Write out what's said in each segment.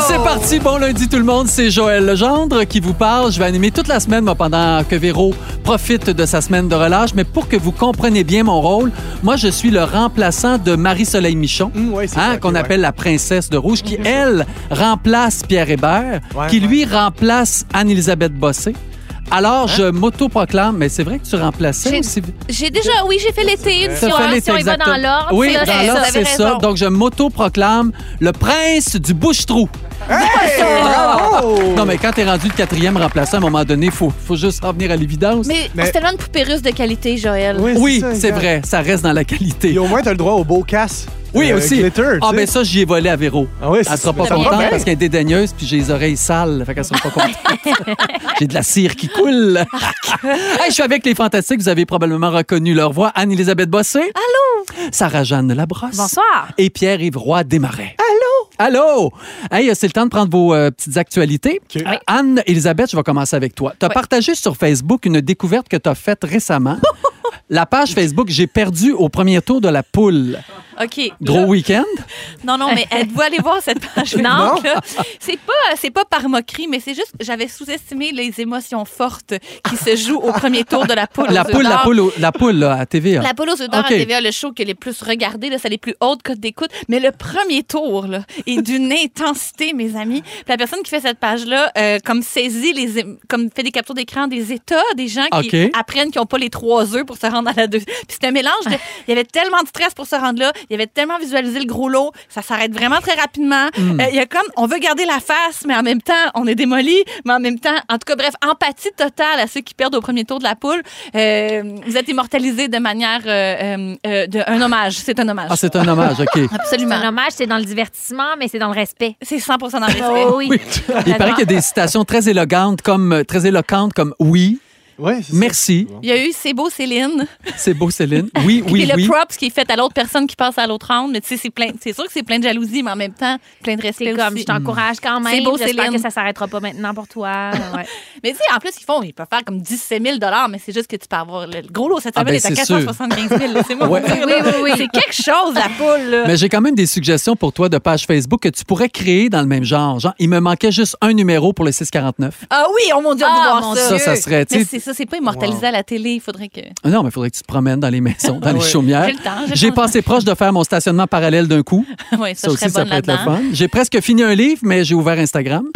C'est parti. Bon lundi tout le monde, c'est Joël Legendre qui vous parle. Je vais animer toute la semaine moi, pendant que Véro profite de sa semaine de relâche. Mais pour que vous compreniez bien mon rôle, moi je suis le remplaçant de Marie-Soleil Michon, ouais, c'est hein, qu'on ouais. appelle la princesse de rouge, qui elle remplace Pierre Hébert, Ouais, qui lui remplace Anne-Elisabeth Bossé. Alors, je m'auto-proclame, mais c'est vrai que tu remplaçais J'ai- aussi. J'ai déjà, oui, j'ai fait l'été, une Ça fois. fait l'été, si on y va exactement. dans l'ordre, Oui, c'est dans vrai, l'ordre, c'est ça. Donc, je m'auto-proclame le prince du bouche-trou. Hey, bravo! Non, mais quand t'es rendu le quatrième remplaçant, à un moment donné, il faut, faut juste revenir à l'évidence. Mais, Mais- c'est tellement une poupée russe de qualité, Joël. Oui, Oui, ça, c'est vrai, ça reste dans la qualité. Et au moins, t'as le droit au beau casse. Oui, euh, aussi. Glitter, ah, ben ça, j'y ai volé à Véro. Ah oui, Elle sera pas contente bien. parce qu'elle est dédaigneuse puis j'ai les oreilles sales. Fait qu'elle sera pas contente. j'ai de la cire qui coule. hey, je suis avec les Fantastiques. Vous avez probablement reconnu leur voix. Anne-Élisabeth Bossé. Allô? Sarah-Jeanne Labrosse. Bonsoir. Et Pierre-Yves Roy Desmarais. Allô? Allô? Hey, c'est le temps de prendre vos euh, petites actualités. OK. Euh, Anne-Élisabeth, je vais commencer avec toi. Tu as partagé sur Facebook une découverte que tu as faite récemment. La page Facebook J'ai perdu au premier tour de la poule. OK. Gros Là- week-end? Non, non, mais êtes-vous allez voir cette page Non. C'est pas, c'est pas par moquerie, mais c'est juste que j'avais sous-estimé les émotions fortes qui se jouent au premier tour de la poule. La aux poule, la poule, au- la poule là, à TVA. La poule aux œufs d'or OK. à TVA, le show qui est le plus regardé, là, c'est les plus hautes cotes d'écoute. Mais le premier tour là, est d'une intensité, mes amis. Puis la personne qui fait cette page-là, euh, comme saisit les, comme fait des captures d'écran des états des gens qui OK. apprennent qu'ils n'ont pas les trois œufs pour se rendre à la deux. Puis c'est un mélange. de- il y avait tellement de stress pour se rendre là. Il y avait tellement visualisé le gros lot. Ça s'arrête vraiment très rapidement. Hmm. Euh, il y a comme, on veut garder la face, mais en même temps, on est démoli. Mais en même temps, en tout cas, bref, empathie totale à ceux qui perdent au premier tour de la poule. Euh, vous êtes immortalisés de manière, euh, euh, euh, de, un hommage. C'est un hommage. Ah, c'est un hommage, OK. C'est Absolument. un hommage, c'est dans le divertissement, mais c'est dans le respect. C'est 100% dans le respect. Oh oui. Oui. Il paraît qu'il y a des citations très éloquentes comme, très éloquentes comme oui, Ouais, merci, Il y a eu C'est beau Céline. c'est beau Céline, oui, oui, le oui. props qui est fait à l'autre personne qui passe à l'autre round. Mais tu sais, c'est plein. C'est sûr que c'est plein de jalousie, mais en même temps, plein de respect C'est comme, aussi. je t'encourage quand même. C'est beau, J'espère Céline. que ça s'arrêtera pas maintenant pour toi. Ouais. Mais tu sais, en plus, ils font, ils peuvent faire comme 17 000 mais c'est juste que tu peux avoir le, le gros lot cette Ah, semaine ben, est à c'est sûr. 475 000. Laissez-moi Ouais. Oui, oui, oui. C'est quelque chose, la poule. là. Mais j'ai quand même des suggestions pour toi de page Facebook que tu pourrais créer dans le même genre. Genre, il me manquait juste un numéro pour le 649. Ah oui, oh mon Dieu, on Ah, va voir mon ça. Ça, ça serait, ça, c'est pas immortalisé à la télé. Il faudrait que. Ah Non, mais il faudrait que tu te promènes dans les maisons, dans les chaumières. J'ai passé proche de faire mon stationnement parallèle d'un coup. oui, ça, Ça aussi, ça peut être le fun. J'ai presque fini un livre, mais j'ai ouvert Instagram.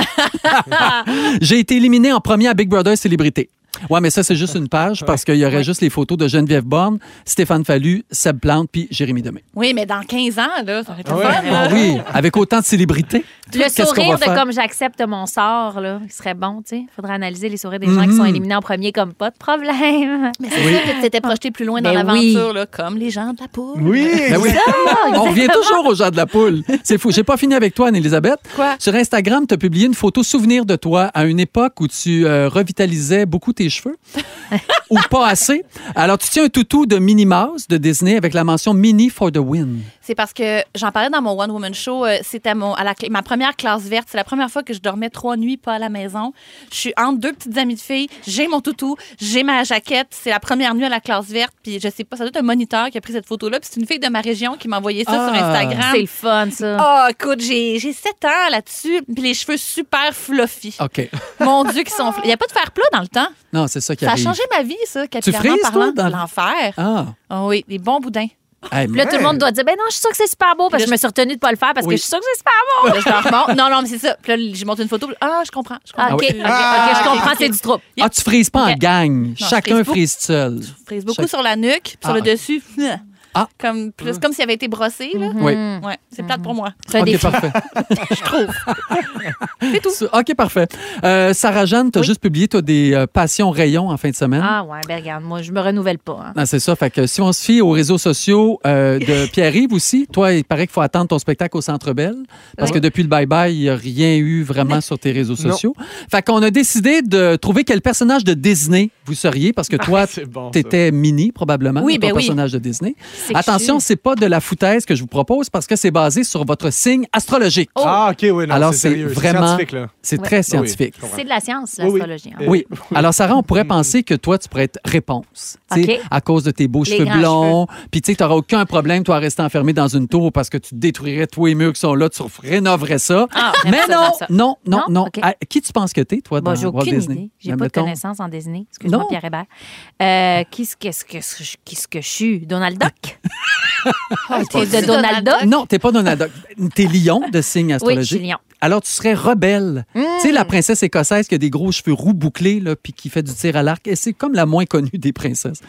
j'ai été éliminé en premier à Big Brother Célébrité. Ouais, mais ça, c'est juste une page parce qu'il y aurait juste les photos de Geneviève Borne, Stéphane Fallu, Seb Plante puis Jérémy Demé. Oui, mais dans 15 ans, là, ça va être Ah ouais? fun. là. Ah oui, avec autant de célébrités. Le sourire de faire? comme j'accepte mon sort, là, il serait bon, tu sais. Il faudrait analyser les sourires des gens qui Mhm. sont éliminés en premier comme pas de problème. Mais c'est ça que tu t'étais projeté plus loin dans Ben l'aventure, là, comme les gens de la poule. Oui, Ben oui. On revient toujours aux gens de la poule. C'est fou. J'ai pas fini avec toi, Anne-Elisabeth. Quoi? Sur Instagram, tu as publié une photo souvenir de toi à une époque où tu euh, revitalisais beaucoup tes cheveux. Ou pas assez. Alors, tu tiens un toutou de Minnie Mouse de Disney avec la mention Mini for the win. C'est parce que j'en parlais dans mon One Woman Show. euh, C'était mon, à la ma première classe verte. C'est la première fois que je dormais trois nuits pas à la maison. Je suis entre deux petites amies de filles. J'ai mon toutou, j'ai ma jaquette. C'est la première nuit à la classe verte. Puis je sais pas, ça doit être un moniteur qui a pris cette photo-là. Puis c'est une fille de ma région qui m'a envoyé ça Ah. sur Instagram. C'est le fun, ça. Oh, écoute, j'ai j'ai 7 ans là-dessus, puis les cheveux super fluffy. OK. Mon Dieu, qui sont. Il n'y a pas de fer plat dans le temps. Non, c'est ça qui Ça a. changé ma vie, ça, capillairement frises, parlant. dans le- L'enfer. Ah. Ah oui, des bons boudins. Hey, là, tout le monde doit dire, ben non, je suis sûre que c'est super beau parce que je me suis retenue de pas le faire parce Oui. que je suis sûre que c'est super beau. Là, je. Non, non, mais c'est ça. Puis là, je montre une photo. Ah, je comprends. Je comprends. OK, oui. OK, OK, je comprends, c'est du trouble. Ah, tu frises pas en gang. Chacun frise seul. Je frise beaucoup sur la nuque, puis sur Ah, le ok. dessus. Ah. Comme, plus, comme s'il avait été brossé. Là. Oui. Ouais, c'est plate pour moi. C'est un OK, défi. parfait. Je trouve. C'est tout. OK, parfait. Euh, Sarah Jeanne, tu as Oui. juste publié toi, des euh, passions rayons en fin de semaine. Ah ouais, ben regarde, moi, je me renouvelle pas. hein. Ah, c'est ça. Fait que si on se fie aux réseaux sociaux euh, de Pierre-Yves aussi, toi, il paraît qu'il faut attendre ton spectacle au Centre Bell parce Oui. que depuis le bye-bye, il n'y a rien eu vraiment sur tes réseaux Non. sociaux. Fait qu'on a décidé de trouver quel personnage de Disney vous seriez parce que toi, C'est bon. ça. t'étais mini probablement, Oui, ton ben oui. personnage de Disney. Attention, c'est pas de la foutaise que je vous propose parce que c'est basé sur votre signe astrologique. Oh. Ah, OK, oui, non, Alors, c'est vraiment-. C'est Ouais. très Oui, scientifique. C'est de la science, Oui, oui. l'astrologie. hein. Oui. Alors, Sarah, on pourrait penser que toi, tu pourrais être réponse. Tu sais, OK. À cause de tes beaux Les cheveux blonds. Puis, tu sais, tu n'auras aucun problème, toi, à rester enfermé dans une tour parce que tu détruirais tous les murs qui sont là, tu rénoverais ça. Ah, Mais non, ça. non, non, Non? À- qui tu penses que t'es, toi, dans Bon, j'ai Walt aucune Disney? idée. J'ai pas mettons- de connaissance en Disney. Excuse-moi, Non. Pierre Hébert. Euh, qui ce que, je suis? Donald Duck? T'es de Donald Duck? Non, t'es pas Donald Duck. T'es lion de signe Oui, je astrologique. suis lion. Alors, tu serais rebelle. Tu sais, la princesse écossaise qui a des gros cheveux roux bouclés, là, puis qui fait du tir à l'arc. Et c'est comme la moins connue des princesses.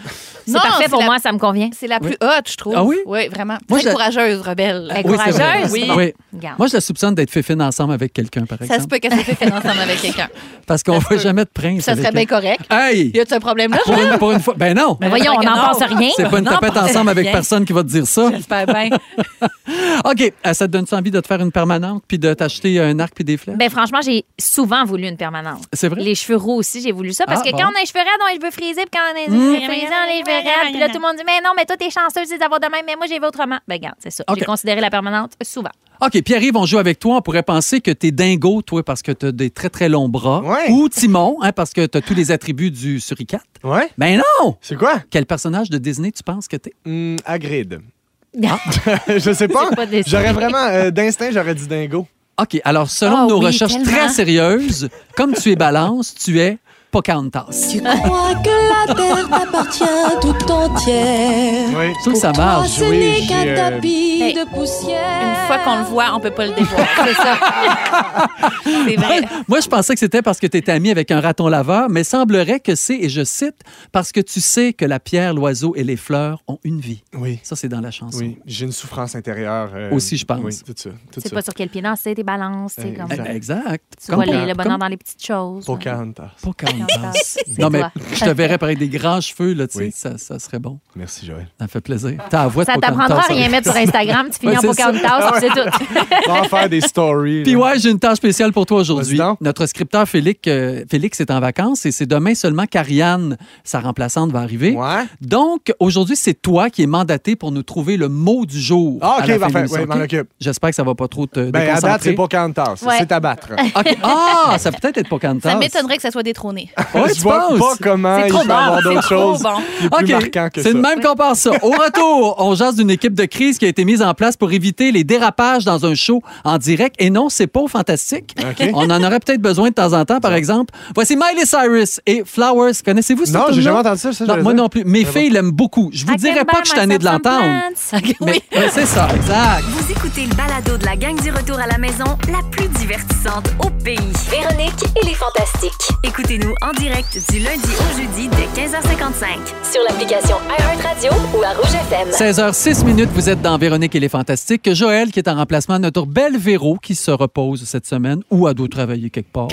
C'est Non, parfait pour la- moi, ça me convient. C'est la plus haute, je trouve. Ah oui? Oui, vraiment. Moi, Très je- courageuse, rebelle. Elle est Oui, courageuse? Oui. Oui. regarde. Moi, je la soupçonne d'être fine ensemble avec quelqu'un, par Ça se exemple. peut qu'elle se fait ensemble avec quelqu'un. Parce qu'on ne voit jamais de prince. Ça serait bien correct. Hey! Y a-tu un problème là, Pour une, pour une fois. Ben non! Mais voyons, on n'en pense rien. C'est pas une tapette ensemble avec personne qui va te dire ça. J'espère bien. OK. Euh, Ça te donne envie de te faire une permanente puis de t'acheter un arc puis des flèches? Ben franchement, j'ai souvent voulu une permanente. c'est vrai? Les cheveux roux aussi, j'ai voulu ça. Parce Ah, que bon? quand on a les cheveux raides, on a les cheveux frisés. Puis quand on a les Mm. cheveux frisés, on a les cheveux raides. Puis là, tout le monde dit, mais non, mais toi, t'es chanceuse d'avoir de même. Mais moi, j'ai vu autrement. Ben, regarde, c'est ça. J'ai considéré la permanente souvent. OK. Pierre-Yves, on joue avec toi. On pourrait penser que t'es dingo, toi, parce que t'as des très, très longs bras. Ouais. Ou Timon, hein, parce que t'as tous les attributs du suricate. Ouais? Ben non! C'est quoi? Quel personnage de Disney tu penses que t'es? Hum, Hagrid. je sais pas. J'aurais vraiment, euh, d'instinct, j'aurais dit dingo. OK. Alors, selon Ah nos oui, recherches tellement. très sérieuses, comme tu es balance, tu es Pocahontas. Tu crois que la terre t'appartient tout entière. Oui. Je trouve que ça Toi, marche. ce Oui, qu'un euh, tapis Hey, de poussière. Une fois qu'on le voit, on peut pas le dévoir. C'est ça. C'est vrai. Moi, je pensais que c'était parce que tu étais ami avec un raton laveur, mais semblerait que c'est, et je cite, parce que tu sais que la pierre, l'oiseau et les fleurs ont une vie. Oui. Ça, c'est dans la chanson. Oui, j'ai une souffrance intérieure. euh, Aussi, je pense. Oui, tout ça. Tout C'est ça. pas sur quel pied danser, tes balances. tu sais, Euh, comme... exact. Eh, Exact. Tu Comme vois les- le bonheur comme dans les petites choses. Pocahontas. Pocahontas. Non, mais je te verrais avec des grands cheveux, là, tu sais, Oui. ça, ça serait bon. Merci, Joël. Ça me fait plaisir. La voix de Ça t'apprendra à rien mettre sur Instagram. Tu finis en. Pocahontas, c'est tout. On va en faire des stories. Puis ouais, j'ai une tâche spéciale pour toi aujourd'hui. Notre scripteur Félix, euh, Félix est en vacances et c'est demain seulement qu'Ariane, sa remplaçante, va arriver. Ouais. Donc, aujourd'hui, c'est toi qui es mandaté pour nous trouver le mot du jour. Ah, OK, parfait. Oui, m'en occupe. J'espère que ça va pas trop te Ben, à date, déconcentrer. c'est Pocahontas. Ouais. C'est à battre. OK. Ah, ça peut être être Pocahontas. Ça m'étonnerait que ça soit détrôné. Ouais, je tu vois penses? pas comment C'est il trop peut bon, avoir c'est d'autres trop choses bon. qui est plus OK. que C'est ça. de même qu'on passe ça. Au retour, on jase d'une équipe de crise qui a été mise en place pour éviter les dérapages dans un show en direct. Et non, c'est pas au fantastique. OK. On en aurait peut-être besoin de temps en temps, par exemple. Voici Miley Cyrus et Flowers. Connaissez-vous ce Non, j'ai tune-là? jamais entendu ça. ça Non, je moi non plus. Mes filles l'aiment beaucoup. Je vous dirais pas que je suis de l'entendre. Mais c'est ça, exact. Vous écoutez le balado de la gang du retour à la maison, la plus divertissante au pays. Véronique et les Fantastiques. Écoutez-nous en direct du lundi au jeudi dès 15h55. Sur l'application iHeartRadio ou à Rouge FM. 16h06 minutes, vous êtes dans Véronique et les Fantastiques. Joël qui est en remplacement de notre belle Véro qui se repose cette semaine ou a doit travailler quelque part.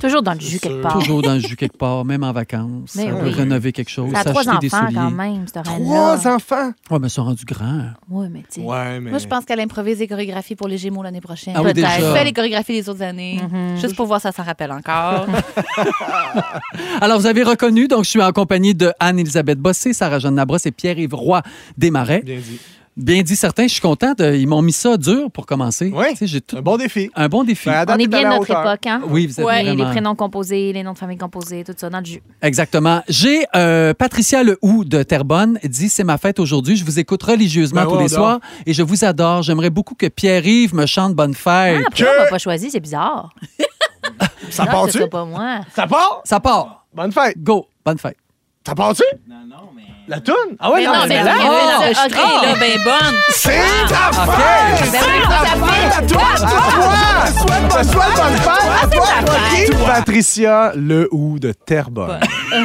Toujours dans le jus quelque part. Toujours dans le jus quelque part, même en vacances. Mais oui. rénover quelque chose, Ça a trois s'acheter des enfants souliers. quand même, cette. Trois enfants? Ouais, mais ils sont rendus grands. Oui, mais tu sais. Ouais, mais. Moi, je pense qu'elle improvise des chorégraphies pour les Gémeaux l'année prochaine. Ah oui, Peut-être. Elle fait les chorégraphies des autres années. Juste pour voir si ça s'en rappelle encore. Alors, vous avez reconnu, donc je suis en compagnie de Anne-Elisabeth Bossé, Sarah-Jeanne Labrosse et Pierre-Yves Roy Desmarais. Bien dit. Bien dit certains, je suis content. de- ils m'ont mis ça dur pour commencer. Oui. Tu sais, j'ai tout- Un bon défi. un bon défi. Ben, On est bien de notre hauteur. époque, hein? Oui, vous êtes Ouais, Les, les vraiment... prénoms composés, les noms de famille composés, tout ça dans le jus. Exactement. J'ai euh, Patricia Lehoux de Terrebonne dit c'est ma fête aujourd'hui. Je vous écoute religieusement Ben tous ouais, les soirs et je vous adore. J'aimerais beaucoup que Pierre-Yves me chante bonne fête. Ah, pourquoi on m'a pas choisi? C'est bizarre. Ça Non, part-tu? pas moi. Ça part? Ça part. Bonne fête. Go. Bonne fête. Ça part-tu? La toune? Ah ouais, Mais non, non, mais mais là, Ah, avait enregistré, ok. là, ben bonne. c'est ta fête! Ben oui, tout à fait. À toi, à toi! Souhaite souhaite bonne fête! À toi, Rocky! Patricia Le Hou de Terrebonne.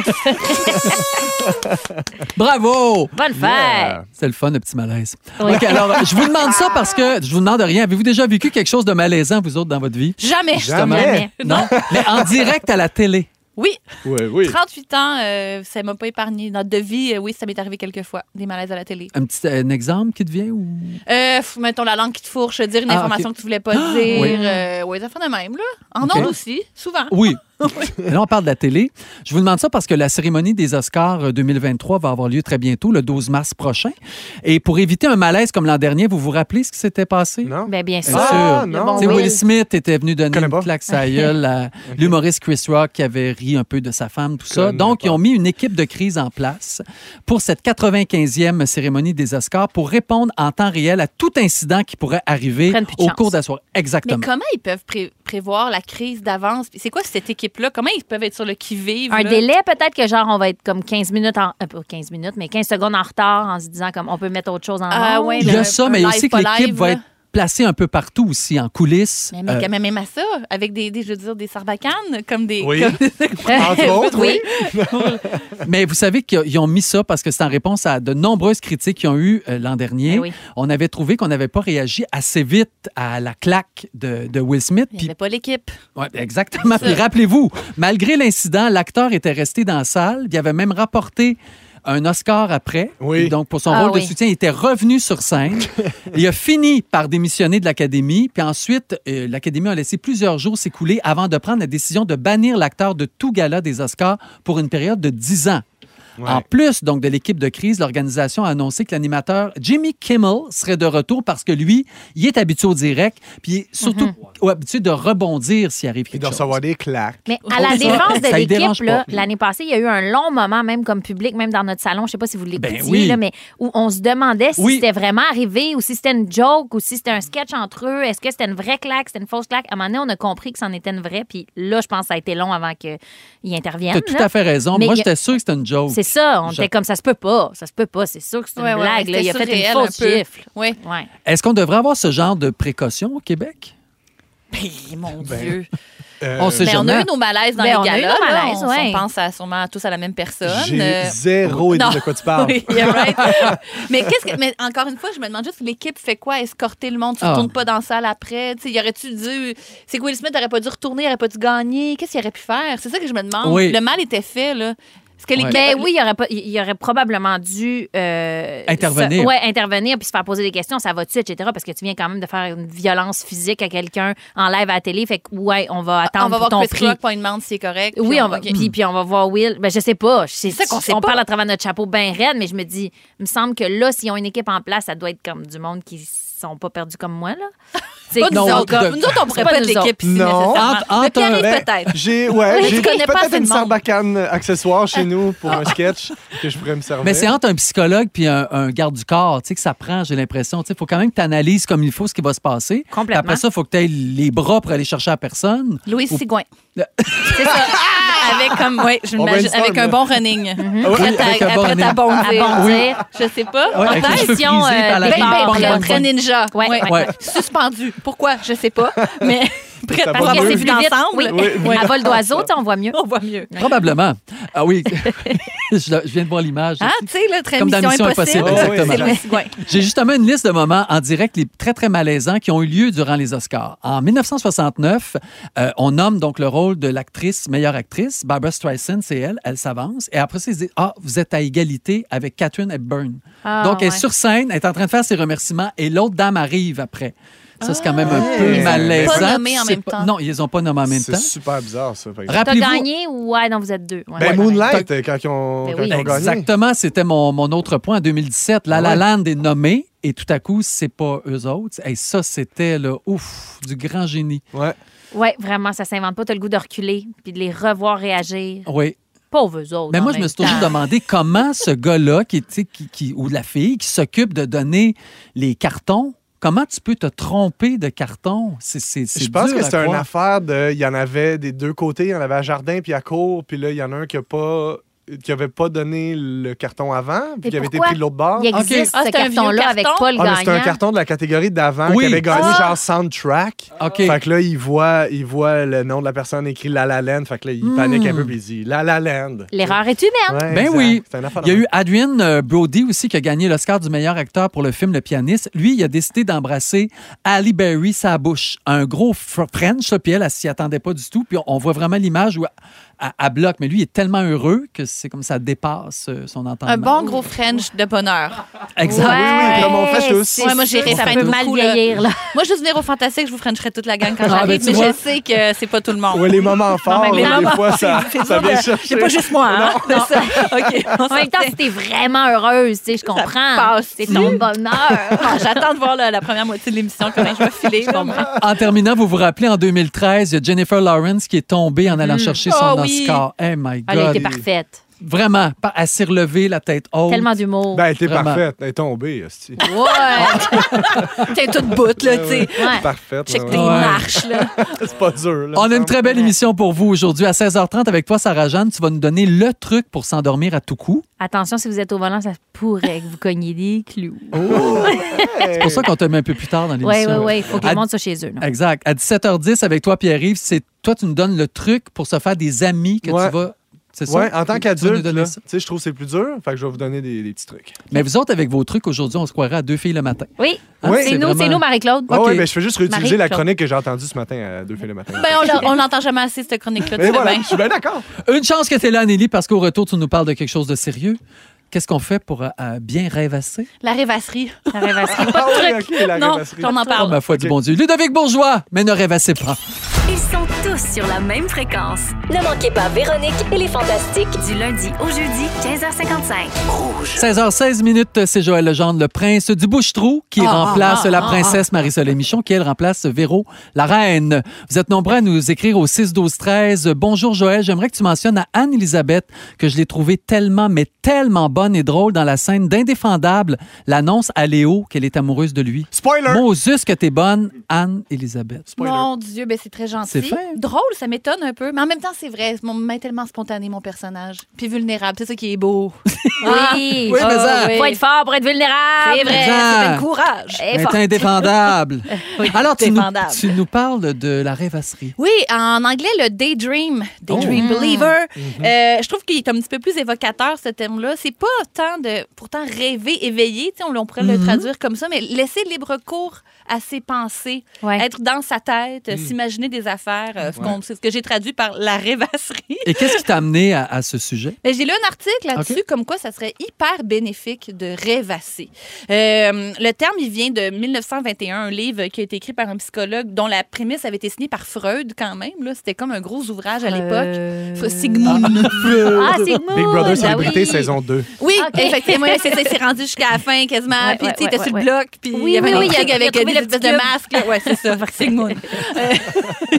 Bravo! Bonne fête. C'est le fun, le petit malaise. Oui. OK, alors, je vous demande ça parce que je vous demande rien. Avez-vous déjà vécu quelque chose de malaisant, vous autres, dans votre vie? Jamais. Jamais. Jamais. Non? Mais en direct à la télé. Oui, Oui, oui. 38 ans, euh, ça m'a pas épargné. Notre de vie, euh, oui, ça m'est arrivé quelques fois, des malaises à la télé. Un petit un exemple qui te vient ou? Euh, pff, mettons la langue qui te fourche, dire une Ah, information que tu voulais pas dire. oui. euh, ouais, ça fait de même, là. En Ok. ondes aussi, souvent. Oui. Là, on parle de la télé. Je vous demande ça parce que la cérémonie des Oscars euh, 2023 va avoir lieu très bientôt, le 12 mars prochain. Et pour éviter un malaise comme l'an dernier, vous vous rappelez ce qui s'était passé? Non? Ben, bien sûr. Bien Ah, sûr. non. bon Tu sais, Will. Smith était venu donner une claque sa gueule à l'humoriste Chris Rock qui avait ri un peu de sa femme, tout ça. Donc, ils ont mis une équipe de crise en place pour cette 95e cérémonie des Oscars pour répondre en temps réel à tout incident qui pourrait arriver au chance. cours de la soirée. Mais Exactement. comment ils peuvent pré- prévoir la crise d'avance? C'est quoi cette équipe-là? Comment ils peuvent être sur le qui-vive? Un là? délai, peut-être que genre, on va être comme 15 minutes en. euh, pas 15 minutes, mais 15 secondes en retard en se disant comme on peut mettre autre chose en Ah ouais, Il y a ça, mais aussi que l'équipe va être placée un peu partout aussi, en coulisses. Mais, mais Euh, quand même, même à ça, avec des, des, je veux dire, des sarbacanes, comme des. Oui. comme- Entre autres, oui. Mais vous savez qu'ils ont mis ça parce que c'est en réponse à de nombreuses critiques qu'ils ont eues euh, l'an dernier. Eh oui. On avait trouvé qu'on n'avait pas réagi assez vite à la claque de, de Will Smith. Il n'y avait pas l'équipe. ouais, exactement. Puis rappelez-vous, malgré l'incident, l'acteur était resté dans la salle. Il avait même rapporté un Oscar après. Oui. Et donc, pour son Ah rôle oui. de soutien, il était revenu sur scène. il a fini par démissionner de l'Académie. Puis ensuite, euh, l'Académie a laissé plusieurs jours s'écouler avant de prendre la décision de bannir l'acteur de tout gala des Oscars pour une période de 10 ans. Ouais. En plus donc de l'équipe de crise, l'organisation a annoncé que l'animateur Jimmy Kimmel serait de retour parce que lui, il est habitué au direct, puis il est surtout Mhm. habitué de rebondir s'il arrive Il quelque doit chose. recevoir des claques. Mais à la défense de l'équipe, l'année passée, il y a eu un long moment, même comme public, même dans notre salon, je sais pas si vous l'écoutiez, Ben oui. là, mais où on se demandait si Oui. c'était vraiment arrivé ou si c'était une joke ou si c'était un sketch entre eux. Est-ce que c'était une vraie claque, c'était une fausse claque? À un moment donné, on a compris que c'en était une vraie, puis là, je pense que ça a été long avant qu'ils interviennent. Tu as tout à fait raison. Mais Moi, il a- j'étais sûr que c'était une joke. C'est ça, on Je- était comme ça se peut pas, ça se peut pas, c'est sûr que c'est une Ouais, ouais, blague. là. c'était Il a fait une fausse un peu. gifle. Oui. Ouais. Est-ce qu'on devrait avoir ce genre de précaution au Québec? mon Ben, Dieu. Euh, On sait Mais on jamais. a eu nos malaises dans Ben, on les a eu galas. là. malaises, on, ouais. on pense à, sûrement tous à la même personne. J'ai Euh, zéro idée non. de quoi tu parles. Oui, you're right. mais qu'est-ce que mais encore une fois, je me demande juste l'équipe fait quoi? Escorter le monde, tu Ah. retournes pas dans la salle après, tu sais, y aurait-tu dû c'est que Will Smith aurait pas dû retourner, il aurait pas dû gagner, qu'est-ce qu'il aurait pu faire? C'est ça que je me demande. Oui. Le mal était fait là. Est-ce que l'équipe Ben oui, il aurait, pas, il aurait probablement dû euh, Intervenir. se- ouais, intervenir puis se faire poser des questions, ça va-tu, etc. Parce que tu viens quand même de faire une violence physique à quelqu'un en live à la télé. Fait que, ouais, on va attendre on va pour voir ton prix. Rock, on demande si c'est correct. Oui, on va, puis, puis on va voir Will. Ben, je sais pas. C'est ça qu'on sait On pas. parle à travers notre chapeau bien raide, mais je me dis, il me semble que là, s'ils ont une équipe en place, ça doit être comme du monde qui sont pas perdus comme moi, là. C'est nous Non, autres. de- Nous autres, on pourrait pas pas être l'équipe ici Non. nécessairement. Entre- entre Mais Ben, peut-être. J'ai ouais, j'ai tu connais pas peut-être une sarbacane accessoire chez nous pour un sketch que je pourrais me servir. Mais c'est entre un psychologue puis un, un garde du corps, tu sais, que ça prend, j'ai l'impression. Tu sais, il faut quand même que tu analyses comme il faut ce qui va se passer. Complètement. Après ça, il faut que tu aies les bras pour aller chercher la personne. Louise Ou- Sigouin. C'est ça. Avec comme ouais, je m'imagine brainstorm, avec un bon running. Prête à, bon prête à bondir. Je sais pas. Attention, frisés euh, Ben, ben, très ninja. Ouais, Ouais. ouais. Suspendu. Pourquoi? Je sais pas. Mais prête vues plus vite. d'ensemble. Oui. Oui, oui. À vol d'oiseau, on voit mieux. On voit mieux. Probablement. Ah oui, je, viens de voir l'image. Ah, tu sais, là, très Comme dans mission, Mission impossible. Impossible, exactement. J'ai justement une liste de moments en direct les très, très malaisants qui ont eu lieu durant les Oscars. En 1969, euh, on nomme donc le rôle de l'actrice, meilleure actrice. Barbara Streisand, c'est elle. Elle s'avance. Et après ils disent Ah, vous êtes à égalité avec Catherine Hepburn. Ah, donc, elle est ouais. sur scène, elle est en train de faire ses remerciements et l'autre dame arrive après. Ça, c'est quand même un Ah. peu malaisant. Pas nommés en C'est même temps. Non, ils les ont pas nommés en même C'est temps. super bizarre, ça. T'as gagné ou ouais, non, vous êtes deux. Ouais. Ben, Ouais. Moonlight, quand ils ont, Ben quand oui. ils ont gagné. Exactement, c'était mon, mon autre point en 2017. La La. Land est nommée et tout à coup, c'est pas eux autres. Et ça, c'était là, ouf, du grand génie. Ouais. Ouais, vraiment, ça s'invente pas. T'as le goût de reculer puis de les revoir réagir. Oui. Pauvres eux autres. Mais moi, je me suis toujours demandé comment ce gars-là, qui, qui, qui- ou la fille, qui s'occupe de donner les cartons, comment tu peux te tromper de carton? C'est, c'est, c'est Je pense dur que c'était une affaire de. Il y en avait des deux côtés. Il y en avait à jardin puis à cour. Puis là, il y en a un qui a pas qui avait pas donné le carton avant, puis qui avait été pris de l'autre bord. Il existe Ah, ce c'est un vieux carton-là avec carton? Paul Ah, c'était un carton de la catégorie d'avant Oui. qui avait gagné Ah. genre soundtrack. OK. Fait que là, il voit, il voit le nom de la personne écrit La La Land. Fait que là, il panique un peu puis il dit La La Land. L'erreur est humaine. Ouais, Ben exact. oui. C'est un affaire Il y a eu Adrian euh, Brody aussi qui a gagné l'Oscar du meilleur acteur pour le film Le pianiste. Lui, il a décidé d'embrasser Halle Berry sa bouche. Un gros fr- French, puis elle, elle s'y attendait pas du tout. Puis on, on voit vraiment l'image où elle bloque. Mais lui, il est tellement heureux que c'est comme ça dépasse euh, son entendement. Un bon gros French de bonheur. Exact. oui, comme on fait tous. Ouais, moi, j'ai ça, peut mal vieillir, là. Moi, juste venir au Fantastique, je vous frencherais toute la gang quand Ah, j'arrive, ben, tu mais vois. je sais que c'est pas tout le monde. Ouais, les moments forts, des moments- fois, ça, ça vient chercher. C'est pas juste moi, hein? C'est ça. OK. En même temps, si t'es vraiment heureuse, tu sais, je comprends. passe. C'est ton bonheur. Ah, J'attends de voir la, première moitié de l'émission, comment je vais filer. En terminant, vous vous rappelez, en 2013, il y a Jennifer Lawrence qui est tombée en allant chercher son Oui. Oh my Elle God. été parfaite. Vraiment, elle s'est relevée, la tête haute. Tellement d'humour. Ben, elle était Vraiment. parfaite. Elle est tombée, hostie. Ouais. T'es toute bout, là, tu sais. Ouais. Parfaite. Check ouais, tes marches, là. C'est pas dur. Là, On a une très belle Ouais. émission pour vous aujourd'hui à 16h30 avec toi, Sarah-Jeanne. Tu vas nous donner le truc pour s'endormir à tout coup. Attention, si vous êtes au volant, ça pourrait que vous cogniez des clous. C'est pour ça qu'on te met un peu plus tard dans Oui, l'émission. oui, oui. Il faut qu'ils À- montent ça chez eux. Exact. À 17h10 avec toi, Pierre-Yves, c'est toi, tu nous donnes le truc pour se faire des amis que Ouais. tu vas. C'est ça? Ouais, en tant qu'adulte, je trouve que c'est plus dur. Fait que je vais vous donner des, des petits trucs. Mais vous autres, avec vos trucs, aujourd'hui, on se croirait à deux filles le matin. Oui, Hein, Oui. c'est nous, vraiment- c'est nous, Marie-Claude. Ah Ok. ouais, ben, je fais juste réutiliser la chronique que j'ai entendue ce matin à deux filles le matin. Ben, on l'entend jamais assez, cette chronique-là. Mais voilà, bien. je suis bien d'accord. Une chance que tu es là, Nelly, parce qu'au retour, tu nous parles de quelque chose de sérieux. Qu'est-ce qu'on fait pour euh, euh, bien rêvasser? La rêvasserie. La rêvasserie. Ah oui, ok, la Non, rêvasserie. on en Oh, parle. ma foi du bon Dieu. Ludovic Bourgeois, mais ne rêvassez pas. Ils sont tous sur la même fréquence. Ne manquez pas Véronique et les Fantastiques. Du lundi au jeudi, 15h55. 16h16 minutes, c'est Joël Legendre, le prince du bouche-trou, qui Ah, remplace ah, la ah, princesse Marie-Soleil Michon, qui elle remplace Véro, la reine. Vous êtes nombreux à nous écrire au 6 12 13. Bonjour Joël, j'aimerais que tu mentionnes à Anne-Elisabeth que je l'ai trouvée tellement, mais tellement bonne et drôle dans la scène d'Indéfendable, l'annonce à Léo qu'elle est amoureuse de lui. Spoiler! Moses que t'es bonne, Anne-Elisabeth. Spoiler. Mon Dieu, ben c'est très gentil. C'est fin. Drôle, ça m'étonne un peu. Mais en même temps, c'est vrai. Mon main tellement spontané, mon personnage. Puis vulnérable. C'est ça qui est beau. Oui. Oui, mais ça- Faut être fort pour être vulnérable. C'est vrai, c'est un courage. Et. Oui, Alors, tu nous, défendable. tu nous parles de la rêvasserie. Oui, en anglais, le daydream, daydream Oh. believer. Euh, je trouve qu'il est un petit peu plus évocateur, ce terme-là. C'est pas tant de, pourtant, rêver, éveiller, tu sais, on, on pourrait le traduire comme ça, mais laisser libre cours à ses pensées, Ouais. être dans sa tête, euh, s'imaginer des affaires. euh, C'est ce que j'ai traduit par la rêvasserie. Et qu'est-ce qui t'a amené à, à ce sujet? Mais J'ai lu un article là-dessus, comme quoi ça serait hyper bénéfique de rêvasser. Euh, le terme, il vient de 1921, un livre qui a été écrit par un psychologue dont la prémisse avait été signée par Freud quand même. là. C'était comme un gros ouvrage à l'époque. Euh, Sigmund. Ah, Sigmund. Big Brother Ah Célébrité, oui. saison 2. Oui, Ok. effectivement, c'est c'est- c'est rendu jusqu'à la fin quasiment. Ouais, puis ouais, tu sais, il était ouais, sur le bloc, puis Oui, il y avait oui, avec des le espèces petit de masques. Ouais, c'est ça, Sigmund. Euh,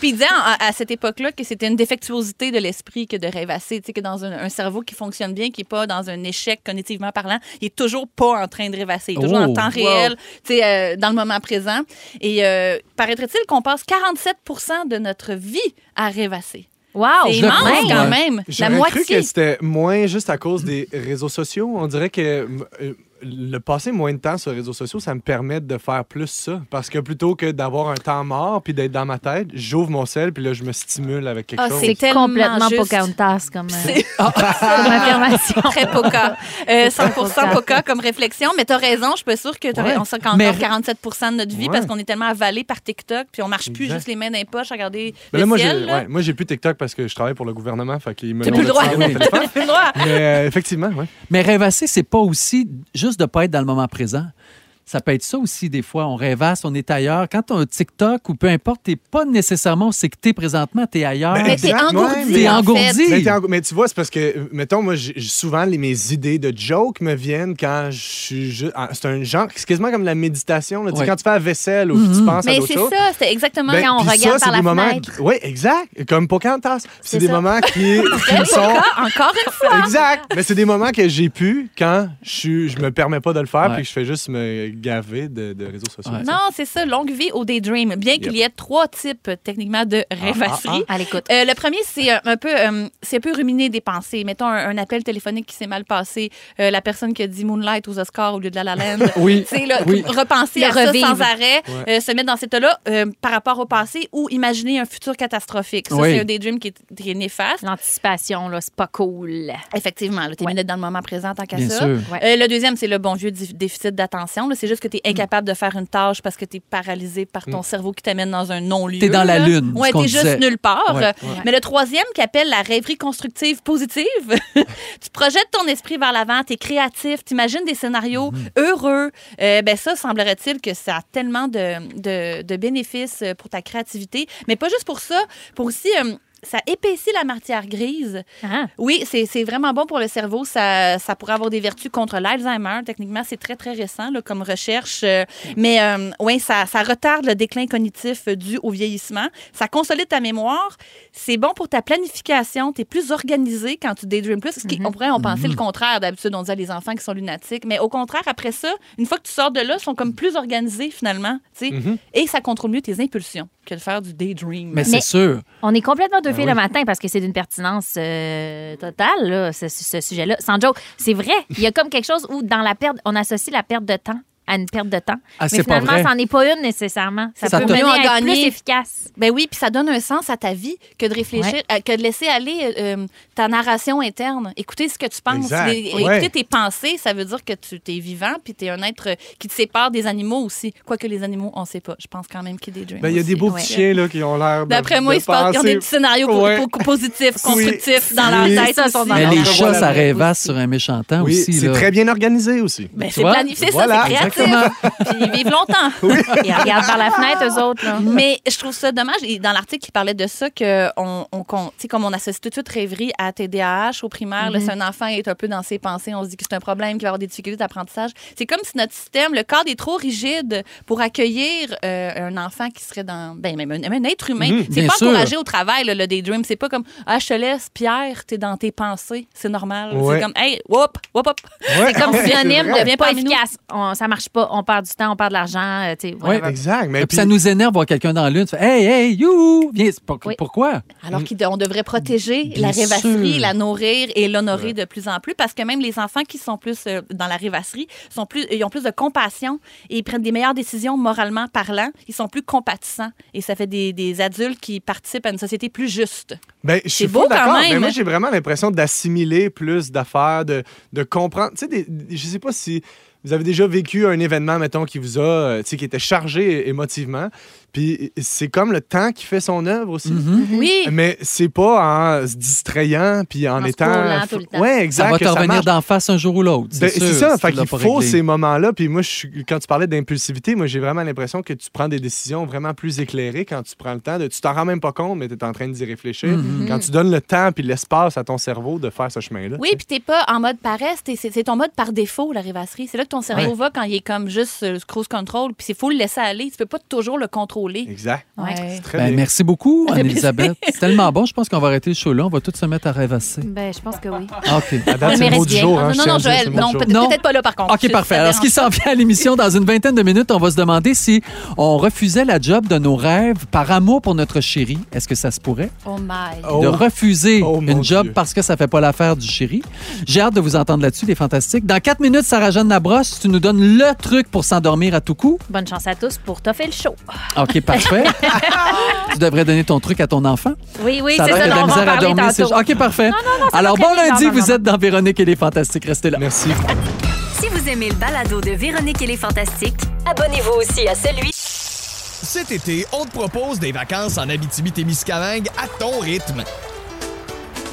puis il disait à, à cette époque-là que c'était une défectuosité de l'esprit que de rêvasser, tu sais, que dans un, un cerveau qui fonctionne bien, qui n'est pas dans un échec cognitivement parlant, il est toujours pas en train de rêvasser, il est toujours Oh. en temps réel, tu sais, euh, dans le moment présent. Et euh, paraîtrait-il qu'on passe 47% de notre vie à rêvasser? Wow. C'est je immense crois, quand ouais. même. La J'aurais cru moitié. que c'était moins juste à cause des réseaux sociaux. On dirait que euh, le passer moins de temps sur les réseaux sociaux, ça me permet de faire plus ça. Parce que plutôt que d'avoir un temps mort puis d'être dans ma tête, j'ouvre mon sel puis là, je me stimule avec quelque Ah, chose. c'est complètement juste. Pocahontas comme, euh, C'est- comme affirmation. Très poca. Euh, 100 poca. poca comme réflexion. Mais t'as raison, je suis pas sûre que t'as Ouais. raison. On sait qu'encore Mais- 47% de notre vie Ouais. parce qu'on est tellement avalé par TikTok puis on marche plus Exact. juste les mains dans les poches à regarder le là, moi, j'ai ciel. là. ouais, moi, j'ai plus TikTok parce que je travaille pour le gouvernement. Fait qu'ils me plus le droit. plus le. Mais euh, effectivement, oui. Mais rêvasser, c'est pas aussi juste de pas être dans le moment présent. Ça peut être ça aussi, des fois. On rêvasse, on est ailleurs. Quand tu as un TikTok ou peu importe, tu pas nécessairement où c'est que tu es présentement, tu es ailleurs. Ben, Mais t'es engourdi. T'es en engourdi. fait. Mais, t'es en- mais tu vois, c'est parce que, mettons, moi, souvent, les, mes idées de jokes me viennent quand je suis juste. ah, C'est un genre, c'est quasiment comme la méditation. là. Ouais. Quand tu fais la vaisselle ou tu penses à Mais d'autres c'est choses. ça, c'est exactement Ben, quand on regarde ça, par la c'est des moments. fenêtre. Oui, exact. Comme Pocahontas. C'est C'est des ça. moments qui, sont. Encore une fois. Exact. Mais c'est des moments que j'ai pu quand je, suis- je me permets pas de le faire puis que je fais juste me gavé de, de réseaux sociaux. Ouais. Non, c'est ça, longue vie au daydream. Bien qu'il y ait trois types, techniquement, de rêvasserie. À l'écoute. Euh, le premier, c'est euh, un peu, euh, c'est un peu ruminer des pensées. Mettons un, un appel téléphonique qui s'est mal passé, euh, la personne qui a dit Moonlight aux Oscars au lieu de La La Land. Oui. Tu sais, là, Oui. repenser Le à ça sans arrêt, Ouais. euh, se mettre dans cet état-là euh, par rapport au passé ou imaginer un futur catastrophique. Ça, Oui. c'est un daydream qui est, qui est néfaste. L'anticipation, là, c'est pas cool. Effectivement, tu es Ouais. dans le moment présent tant qu'à Bien ça. sûr. Ouais. Euh, le deuxième, c'est le bon vieux déficit d'attention. là. C'est juste que tu es incapable de faire une tâche parce que tu es paralysé par ton cerveau qui t'amène dans un non-lieu. T'es dans la lune, Ouais, ce qu'on t'es juste disait. nulle part. Ouais. Mais le troisième, qui appelle la rêverie constructive positive, tu projettes ton esprit vers l'avant, tu es créatif, tu imagines des scénarios Mhm. heureux. Euh, ben ça, semblerait-il que ça a tellement de, de- de bénéfices euh, pour ta créativité. Mais pas juste pour ça, pour aussi... euh, ça épaissit la matière grise. Ah. Oui, c'est vraiment bon pour le cerveau. Ça, ça pourrait avoir des vertus contre l'Alzheimer. Techniquement, c'est très, très récent là, comme recherche. Euh, Mais euh, oui, ça, ça retarde le déclin cognitif euh, dû au vieillissement. Ça consolide ta mémoire. C'est bon pour ta planification. Tu es plus organisé quand tu daydream plus. Ce qui, On pourrait en penser le contraire. D'habitude, on dit à les enfants qui sont lunatiques. Mais au contraire, après ça, une fois que tu sors de là, ils sont comme plus organisés finalement. sais. Et ça contrôle mieux tes impulsions que de faire du daydream. Mais c'est sûr. On est complètement deux filles oui. le matin parce que c'est d'une pertinence euh, totale, là, ce, ce sujet-là. Sans joke, c'est vrai. Il y a comme quelque chose où, dans la perte, on associe la perte de temps à une perte de temps. Ah, Mais finalement, ça n'en est pas une nécessairement. Ça, Ça peut mener à être plus efficace. Ben oui, puis ça donne un sens à ta vie que de réfléchir, Ouais. euh, que de laisser aller euh, ta narration interne. Écouter ce que tu penses. Exact. Les- Ouais. Écouter tes pensées, ça veut dire que tu es vivant puis tu es un être euh, qui te sépare des animaux aussi. Quoique les animaux, on sait pas. Je pense quand même qu'il y a des dreams. Ben, il y a des beaux Ouais. petits chiens là, qui ont l'air. D'après moi, de ils, se passent- ils ont des petits scénarios positifs, constructifs dans Oui. leur tête. Mais les chats, ça rêvasse sur un méchant temps Oui, aussi. c'est très bien organisé aussi. Ben, c'est planifié, ça, c'est Puis ils vivent longtemps. Ils regardent par la fenêtre, eux autres. Là. Mais je trouve ça dommage. Et dans l'article, il parlait de ça, que on, on, qu'on- tu sais, comme on associe tout de suite rêverie à TDAH au primaire, là, si un enfant est un peu dans ses pensées, on se dit que c'est un problème, qu'il va avoir des difficultés d'apprentissage. C'est comme si notre système, le cadre est trop rigide pour accueillir euh, un enfant qui serait dans. Ben, même un, être humain. Mhm, c'est pas sûr. encouragé au travail, là, le daydream. C'est pas comme, ah, je te laisse, Pierre, t'es dans tes pensées. C'est normal. Ouais. C'est comme, hey, whoop, whoop, whoop. Ouais. C'est comme Ouais, synonyme de pas efficace. On- ça marche pas. On perd du temps, on perd de l'argent. euh, whatever. Exact. Mais Et puis puis- ça nous énerve voir quelqu'un dans la lune. Tu fais, hey, hey, you! Viens. Pour- Oui. Pourquoi? Alors qu'on devrait protéger Bien la rêvasserie, sûr. la nourrir et l'honorer de plus en plus parce que même les enfants qui sont plus euh, dans la rêvasserie sont plus, ils ont plus de compassion et ils prennent des meilleures décisions moralement parlant. Ils sont plus compatissants et ça fait des, des adultes qui participent à une société plus juste. Ben, je suis C'est beau d'accord, même. Mais moi, j'ai vraiment l'impression d'assimiler plus d'affaires, de, de comprendre. Tu sais, je sais pas si vous avez déjà vécu un événement, mettons, qui vous a, euh, tu sais, qui était chargé émotivement. Puis c'est comme le temps qui fait son œuvre aussi. Mhm. Oui. Mais c'est pas en se distrayant puis en, En étant. scrollant tout le temps. Ouais, Ça va te revenir d'en face un jour ou l'autre. Ben, sûr, c'est ça, si fait qu'il faut ces moments-là. Puis moi, je quand tu parlais d'impulsivité, moi, j'ai vraiment l'impression que tu prends des décisions vraiment plus éclairées quand tu prends le temps. De, tu t'en rends même pas compte, mais tu es en train d'y réfléchir. Mhm. Quand tu donnes le temps puis l'espace à ton cerveau de faire ce chemin-là. Oui, puis t'es pas en mode paresse, t'es- c'est c'est ton mode par défaut, la rêvasserie. C'est là que ton cerveau va quand il est comme juste euh, cruise control, puis il faut le laisser aller. Tu peux pas toujours le contrôler. Exact. Ouais. C'est très Ben, bien. merci beaucoup, Anne-Elisabeth. C'est tellement bon. Je pense qu'on va arrêter le show là. On va tous se mettre à rêvasser. Ben, je pense que oui. Ah, OK. Date, le mot du jour. Ah, hein, non, non, Joël, non, peut-être pas là par contre. OK, parfait. Alors, ce qui s'en vient à l'émission, dans une vingtaine de minutes, on va se demander si on refusait la job de nos rêves par amour pour notre chéri. Est-ce que ça se pourrait? Oh my. Oh. De refuser Oh, une job Dieu. parce que ça fait pas l'affaire du chéri. J'ai hâte de vous entendre là-dessus, les fantastiques. Dans quatre minutes, Sarah-Jeanne Labrosse, tu nous donnes le truc pour s'endormir à tout coup. Bonne chance à tous pour toffer le show. OK, parfait. tu devrais donner ton truc à ton enfant. Oui, oui, ça c'est ça. que on de va la en misère à dormir. OK, parfait. ça Alors, bon lundi, Non, non, vous non, êtes dans Véronique et les Fantastiques. Restez là. Merci. Si vous aimez le balado de Véronique et les Fantastiques, Abonnez-vous aussi à celui Cet été, on te propose des vacances en Abitibi-Témiscamingue à ton rythme.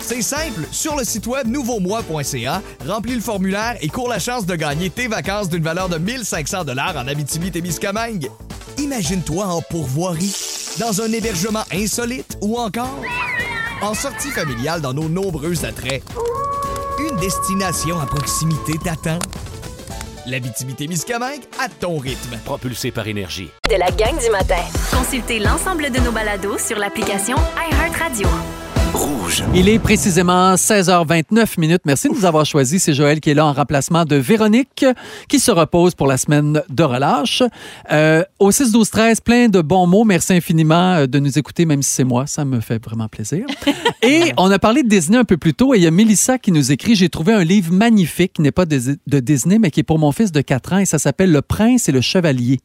C'est simple, sur le site web nouveaumois.ca, remplis le formulaire et cours la chance de gagner tes vacances d'une valeur de 1500 dollars en Abitibi-Témiscamingue. Imagine-toi en pourvoirie, dans un hébergement insolite ou encore en sortie familiale dans nos nombreux attraits. Une destination à proximité t'attend. L'Abitibi-Témiscamingue à ton rythme. propulsé par énergie. de la gang du matin. consultez l'ensemble de nos balados sur l'application iHeartRadio. Rouge. Il est précisément 16h29 minutes. Merci de nous avoir choisis. C'est Joël qui est là en remplacement de Véronique, qui se repose pour la semaine de relâche. Euh, au 6 12 13 plein de bons mots. Merci infiniment euh, de nous écouter, même si c'est moi. Ça me fait vraiment plaisir. et on a parlé de Disney un peu plus tôt. Et il y a Mélissa qui nous écrit J'ai trouvé un livre magnifique, qui n'est pas de, de Disney, mais qui est pour mon fils de 4 ans. Et ça s'appelle Le Prince et le Chevalier.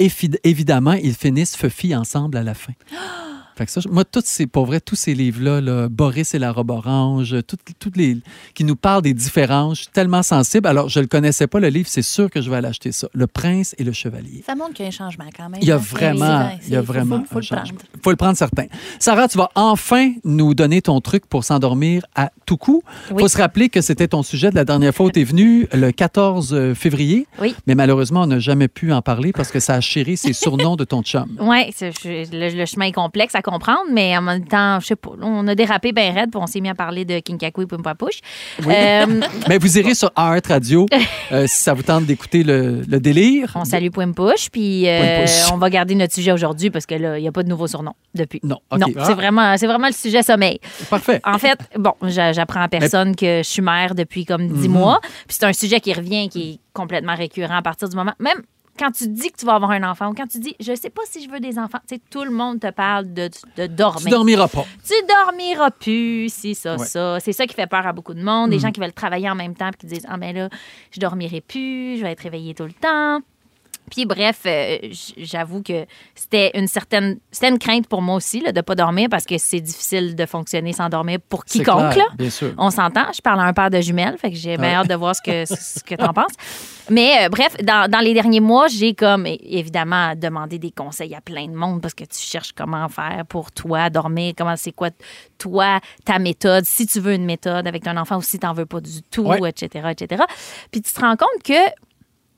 Et fi- évidemment, ils finissent Fufi ensemble à la fin. Fait que ça, moi, tous ces, pour vrai, tous ces livres-là, là, Boris et la robe orange, tout- toutes les, qui nous parlent des différences, je suis tellement sensible. Alors, je ne le connaissais pas, le livre, c'est sûr que je vais aller acheter ça. Le Prince et le Chevalier. Ça montre qu'il y a un changement quand même. Il y a vraiment, il y a faut- vraiment faut- faut le prendre. faut le prendre certain. Sarah, tu vas enfin nous donner ton truc pour s'endormir à tout coup. Il Oui. faut se rappeler que c'était ton sujet de la dernière fois où tu es venu le 14 février. Oui. Mais malheureusement, on n'a jamais pu en parler parce que ça a chéri ses surnoms de ton chum. Oui, le, le chemin est complexe à comprendre, mais en même temps, je sais pas, on a dérapé bien raide, puis on s'est mis à parler de Kinkaku et Pumpapouche. Euh, Mais vous irez sur Art Radio euh, si ça vous tente d'écouter le, le délire. on salue Pumpouche, puis euh, on va garder notre sujet aujourd'hui parce que là, il n'y a pas de nouveau surnom depuis. Non, OK. Non, Ah. c'est vraiment, c'est vraiment le sujet sommeil. Parfait. En fait, bon, j'a- j'apprends à personne que je suis mère depuis comme Mhm. 10 mois. Puis c'est un sujet qui revient, qui est complètement récurrent à partir du moment. Même quand tu dis que tu vas avoir un enfant ou quand tu dis je sais pas si je veux des enfants, tu sais, tout le monde te parle de, de dormir. Tu dormiras pas. Tu dormiras plus, si ça, Ouais. ça. C'est ça qui fait peur à beaucoup de monde. Des Mhm. gens qui veulent travailler en même temps et qui disent Ah, mais là, je dormirai plus, je vais être réveillée tout le temps. Puis bref, euh, j'avoue que c'était une certaine c'était une crainte pour moi aussi là, de pas dormir parce que c'est difficile de fonctionner sans dormir pour quiconque. clair, là. bien sûr. On s'entend. Je parle à un père de jumelles, fait que j'ai Ouais. hâte de voir ce que, ce que tu en penses. Mais euh, bref, dans, dans les derniers mois, j'ai comme évidemment demandé des conseils à plein de monde parce que tu cherches comment faire pour toi dormir, comment c'est quoi toi ta méthode, si tu veux une méthode avec ton enfant ou si tu n'en veux pas du tout, Ouais. etc., etc. Puis tu te rends compte que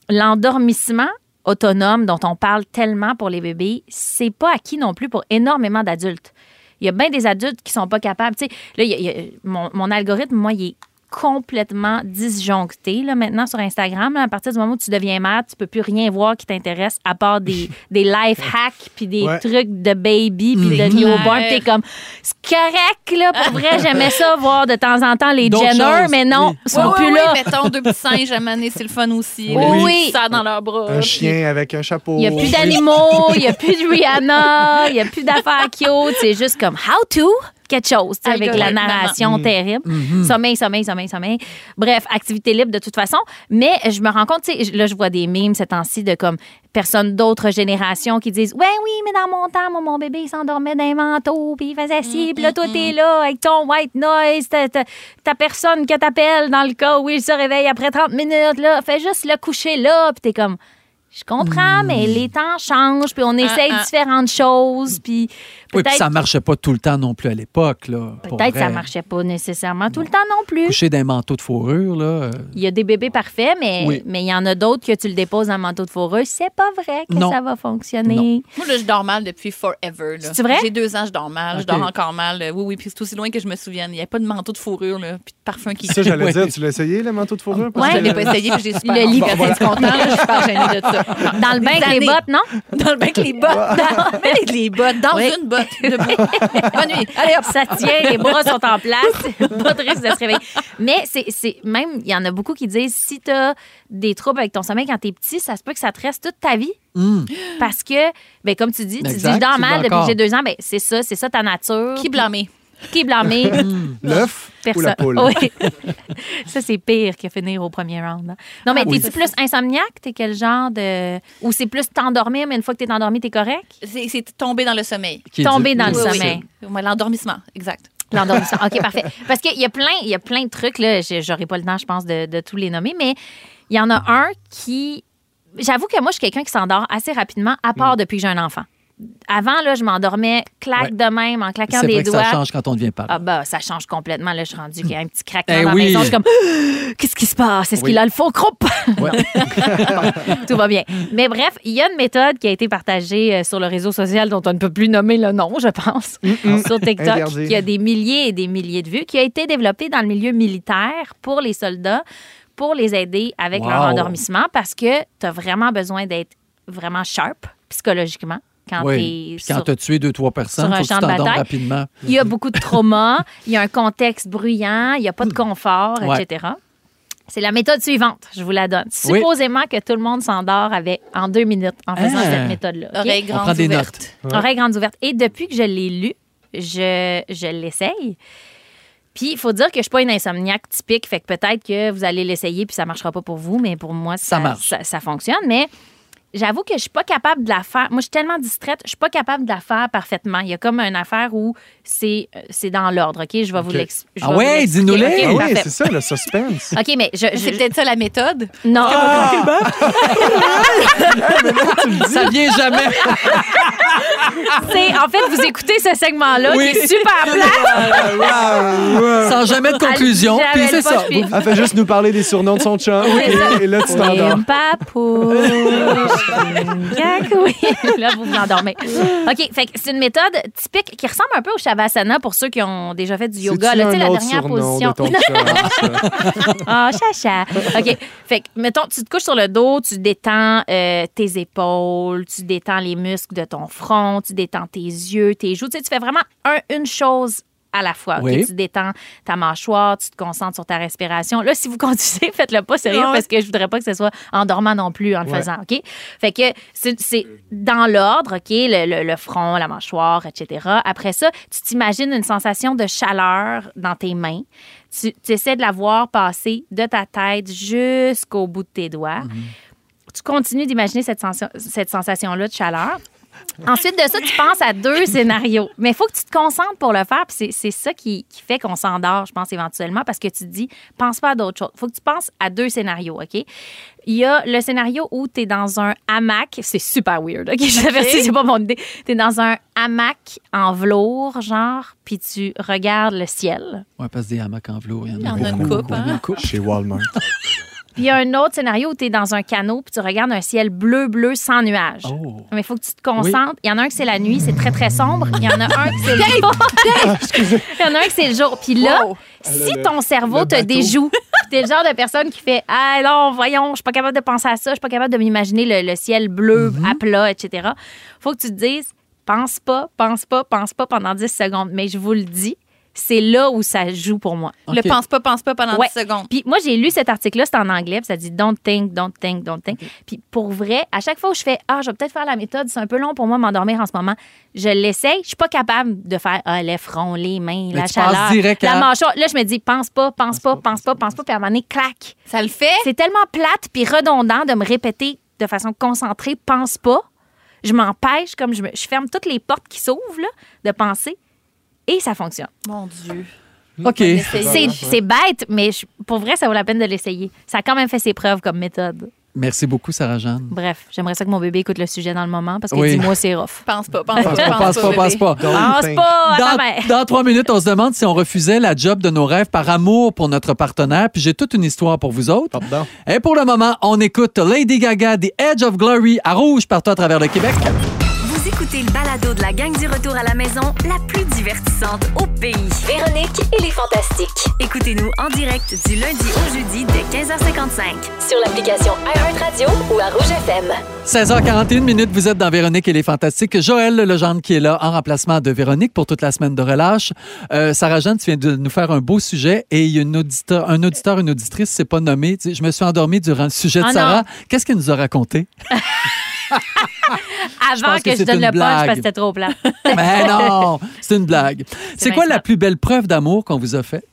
l'endormissement autonome dont on parle tellement pour les bébés, c'est pas acquis non plus pour énormément d'adultes. Il y a bien des adultes qui sont pas capables. Tu sais, là, mon, mon algorithme, moi, il est complètement disjoncté là, maintenant sur Instagram. là. à partir du moment où tu deviens mère, tu peux plus rien voir qui t'intéresse à part des, des life hacks puis des Ouais. trucs de baby puis de newborn. T'es comme, c'est correct, là, pour vrai, j'aimais ça voir de temps en temps les Jenner, choses, mais non, oui. ils sont Oui, plus oui, là. oui, mettons deux petits singes à maner, c'est le fun aussi. là. Oui. Ça dans leurs bras. Un puis- chien avec un chapeau. Il n'y a plus d'animaux, il n'y a plus de Rihanna, il n'y a plus d'affaires cute. C'est juste comme how to? Quelque chose, tu sais, avec la narration terrible. Sommeil, sommeil, sommeil, sommeil. Bref, activité libre de toute façon. Mais je me rends compte, tu sais, là, je vois des mimes ces temps-ci de comme personnes d'autres générations qui disent Ouais, oui, mais dans mon temps, moi, mon bébé, il s'endormait dans un manteau, puis il faisait ci, puis là, toi, t'es là avec ton white noise, ta, ta- ta personne que t'appelles dans le cas où il se réveille après 30 minutes, là, fais juste le coucher là, puis t'es comme. Je comprends, mais les temps changent, puis on essaye ah. différentes choses, puis Oui, puis peut-être ça marchait pas tout le temps non plus à l'époque. peut-être ça marchait pas nécessairement tout le temps non plus. Coucher d'un manteau de fourrure, là. euh, Il y a des bébés parfaits, mais Oui. mais il y en a d'autres que tu le déposes un manteau de fourrure, c'est pas vrai que Non. ça va fonctionner. Non. Moi, là, je dors mal depuis forever. là. C'est vrai? J'ai deux ans, je dors mal. Je dors encore mal. Euh, Oui, oui. Puis c'est aussi loin que je me souvienne. Il n'y a pas de manteau de fourrure, là, puis de parfum qui. Ça, j'allais dire, tu l'as essayé, le manteau de fourrure? Ouais. Je l'ai pas essayé, puis j'ai super Le lit- Quand t'es content, là, je suis super gênée de ça. Dans le bain avec les bottes, non? Dans le bain avec les bottes. Dans, les, les bottes dans Oui. une botte. Debout. Bonne nuit. Allez, hop. Ça tient, les bras sont en place, pas de risque de se réveiller. Mais c'est c'est- même, il y en a beaucoup qui disent si tu as des troubles avec ton sommeil quand tu es petit, ça se peut que ça te reste toute ta vie. Parce que, ben, comme tu dis, tu dis Exact, je dors tu mal depuis que j'ai deux ans, ben, c'est ça, c'est ça ta nature. Qui blâmer? Qui blâmer? L'œuf ou la poule? Oui. ça, c'est pire que finir au premier round. hein. Non, mais Ah oui. t'es-tu plus insomniaque? T'es quel genre de. Ou c'est plus t'endormir, mais une fois que t'es endormi, t'es correct? C'est tomber dans le sommeil. est Tomber dans le Oui, sommeil. L'endormissement, exact. L'endormissement. OK, parfait. Parce qu'il y a plein, il y a plein de trucs, là. J'aurai pas le temps, je pense, de, de tous les nommer, mais il y en a un qui. J'avoue que moi, je suis quelqu'un qui s'endort assez rapidement, à part depuis que j'ai un enfant. Avant, là, je m'endormais claque Ouais. de même, en claquant des vrai que doigts. ça change quand on devient parent. Ah bah ça change complètement. Là, je suis rendue qu'il y a un petit craquement Eh dans oui. la maison. Je suis comme, qu'est-ce qui se passe? Est-ce Oui. qu'il a le faux croupe? Ouais. Tout va bien. Mais bref, il y a une méthode qui a été partagée euh, sur le réseau social dont on ne peut plus nommer le nom, je pense, sur TikTok, Interdit. qui a des milliers et des milliers de vues, qui a été développée dans le milieu militaire pour les soldats, pour les aider avec leur endormissement, parce que tu as vraiment besoin d'être vraiment sharp psychologiquement quand Oui. tu as tué deux, trois personnes, sur un faut que tu rapidement. Il y a beaucoup de trauma, il y a un contexte bruyant, il n'y a pas de confort, Ouais. etc. C'est la méthode suivante, je vous la donne. Oui. Supposément que tout le monde s'endort avec, en deux minutes en faisant Ah. cette méthode-là. OK? Oreilles On prend grandes des ouvertes. notes. Oreilles grandes ouvertes. Et depuis que je l'ai lu, je, je l'essaye. Puis, il faut dire que je suis pas une insomniaque typique, fait que peut-être que vous allez l'essayer puis ça marchera pas pour vous, mais pour moi, ça, Ça marche. ça, ça fonctionne. Mais j'avoue que je suis pas capable de la faire. Moi, je suis tellement distraite, je suis pas capable de la faire parfaitement. Il y a comme une affaire où c'est euh, c'est dans l'ordre, OK? Je vais vous OK. l'expliquer. Ah ouais, dis-nous-les. Ah oui, parfait. c'est ça, le suspense. OK, mais je, je- C'est peut-être ça la méthode. non. Ça vient jamais. C'est en fait vous écoutez ce segment-là Oui. qui est super plat. Sans jamais de conclusion. J'avais Puis le c'est ça. puis- Elle fait juste nous parler des surnoms de son chum. Et, et là, tu t'endors. Une papouche, cacouille. Là, vous vous endormez. OK, fait que c'est une méthode typique qui ressemble un peu au Shavasana pour ceux qui ont déjà fait du yoga. Là, tu sais, un la dernière position. ça? Oh, chacha. OK. Fait que, mettons, tu te couches sur le dos, tu détends euh, tes épaules, tu détends les muscles de ton front, tu détends tes yeux, tes joues. Tu sais, tu fais vraiment un- une chose à la fois. Tu détends ta mâchoire, tu te concentres sur ta respiration. Là, si vous conduisez, faites-le pas sérieux parce que je voudrais pas que ce soit en dormant non plus en le Ouais. faisant. OK? Fait que c'est dans l'ordre, OK? Le, le- le front, la mâchoire, etc. Après ça, tu t'imagines une sensation de chaleur dans tes mains. Tu, tu essaies de la voir passer de ta tête jusqu'au bout de tes doigts. Tu continues d'imaginer cette sensation-là de chaleur. Ensuite de ça, tu penses à deux scénarios. Mais il faut que tu te concentres pour le faire. Puis c'est- c'est ça qui, qui fait qu'on s'endort, je pense, éventuellement, parce que tu te dis, pense pas à d'autres choses. Il faut que tu penses à deux scénarios, OK? Il y a le scénario où tu es dans un hamac. C'est super weird, OK? Je t'avertis, c'est pas mon idée. Tu es dans un hamac en velours, genre, puis tu regardes le ciel. Ouais, parce que des hamacs en velours, il y Il y en en a a une coupe, hein? Une coupe. Chez Walmart. Puis il y a un autre scénario où tu es dans un canot puis tu regardes un ciel bleu-bleu sans nuages. Oh. Mais il faut que tu te concentres. Il y en a un que c'est la nuit, c'est très, très sombre. Il y en a un que c'est le jour. Il y en a un que c'est le jour. Puis là, si le- ton cerveau te bateau. déjoue, puis t'es le genre de personne qui fait Ah non, voyons, je suis pas capable de penser à ça, je suis pas capable de m'imaginer le, le ciel bleu à plat, etc. faut que tu te dises pense pas, pense pas, pense pas pendant 10 secondes. Mais je vous le dis, c'est là où ça joue pour moi. Le OK. pense pas, pense pas pendant Ouais. 10 secondes. Puis moi, j'ai lu cet article-là, c'est en anglais, puis ça dit don't think, don't think, don't think. Puis pour vrai, à chaque fois où je fais ah, je vais peut-être faire la méthode, c'est un peu long pour moi m'endormir en ce moment, je l'essaye, je suis pas capable de faire ah, les fronts, les mains, Mais la chaleur, direct la à- mâchoire. Là, je me dis pense pas, pense pas, pense pas, pense pas, puis à un moment donné, clac. Ça le fait? C'est tellement plate puis redondant de me répéter de façon concentrée pense pas. Je m'empêche comme je, me, je ferme toutes les portes qui s'ouvrent là, de penser et ça fonctionne. Mon Dieu. OK. C'est bête, mais je- pour vrai, ça vaut la peine de l'essayer. Ça a quand même fait ses preuves comme méthode. Merci beaucoup, Sarah-Jeanne. Bref, j'aimerais ça que mon bébé écoute le sujet dans le moment parce que Oui. dis-moi, c'est rough. Pense pas, pense pas, Pense pas, pense pas, pense pas. Don't Pense think. pas à ta Dans, trois minutes, on se demande si on refusait la job de nos rêves par amour pour notre partenaire. Puis j'ai toute une histoire pour vous autres. Pardon. Et pour le moment, on écoute Lady Gaga, The Edge of Glory à Rouge partout à travers le Québec. Écoutez le balado de la gang du retour à la maison, la plus divertissante au pays. Véronique et les Fantastiques. Écoutez-nous en direct du lundi au jeudi dès 15h55. Sur l'application iHeartRadio ou à Rouge FM. 16h41 minutes, vous êtes dans Véronique et les Fantastiques. Joël Legendre qui est là en remplacement de Véronique pour toute la semaine de relâche. Euh, Sarah Jeanne, tu viens de nous faire un beau sujet et il y a une auditeur, un auditeur, une auditrice, c'est pas nommé. Je me suis endormie durant le sujet de Ah Sarah. Qu'est-ce qu'elle nous a raconté? Avant que, que je donne le punch parce que c'était trop plat. Mais non, c'est une blague. C'est quoi la plus belle preuve d'amour qu'on vous a fait?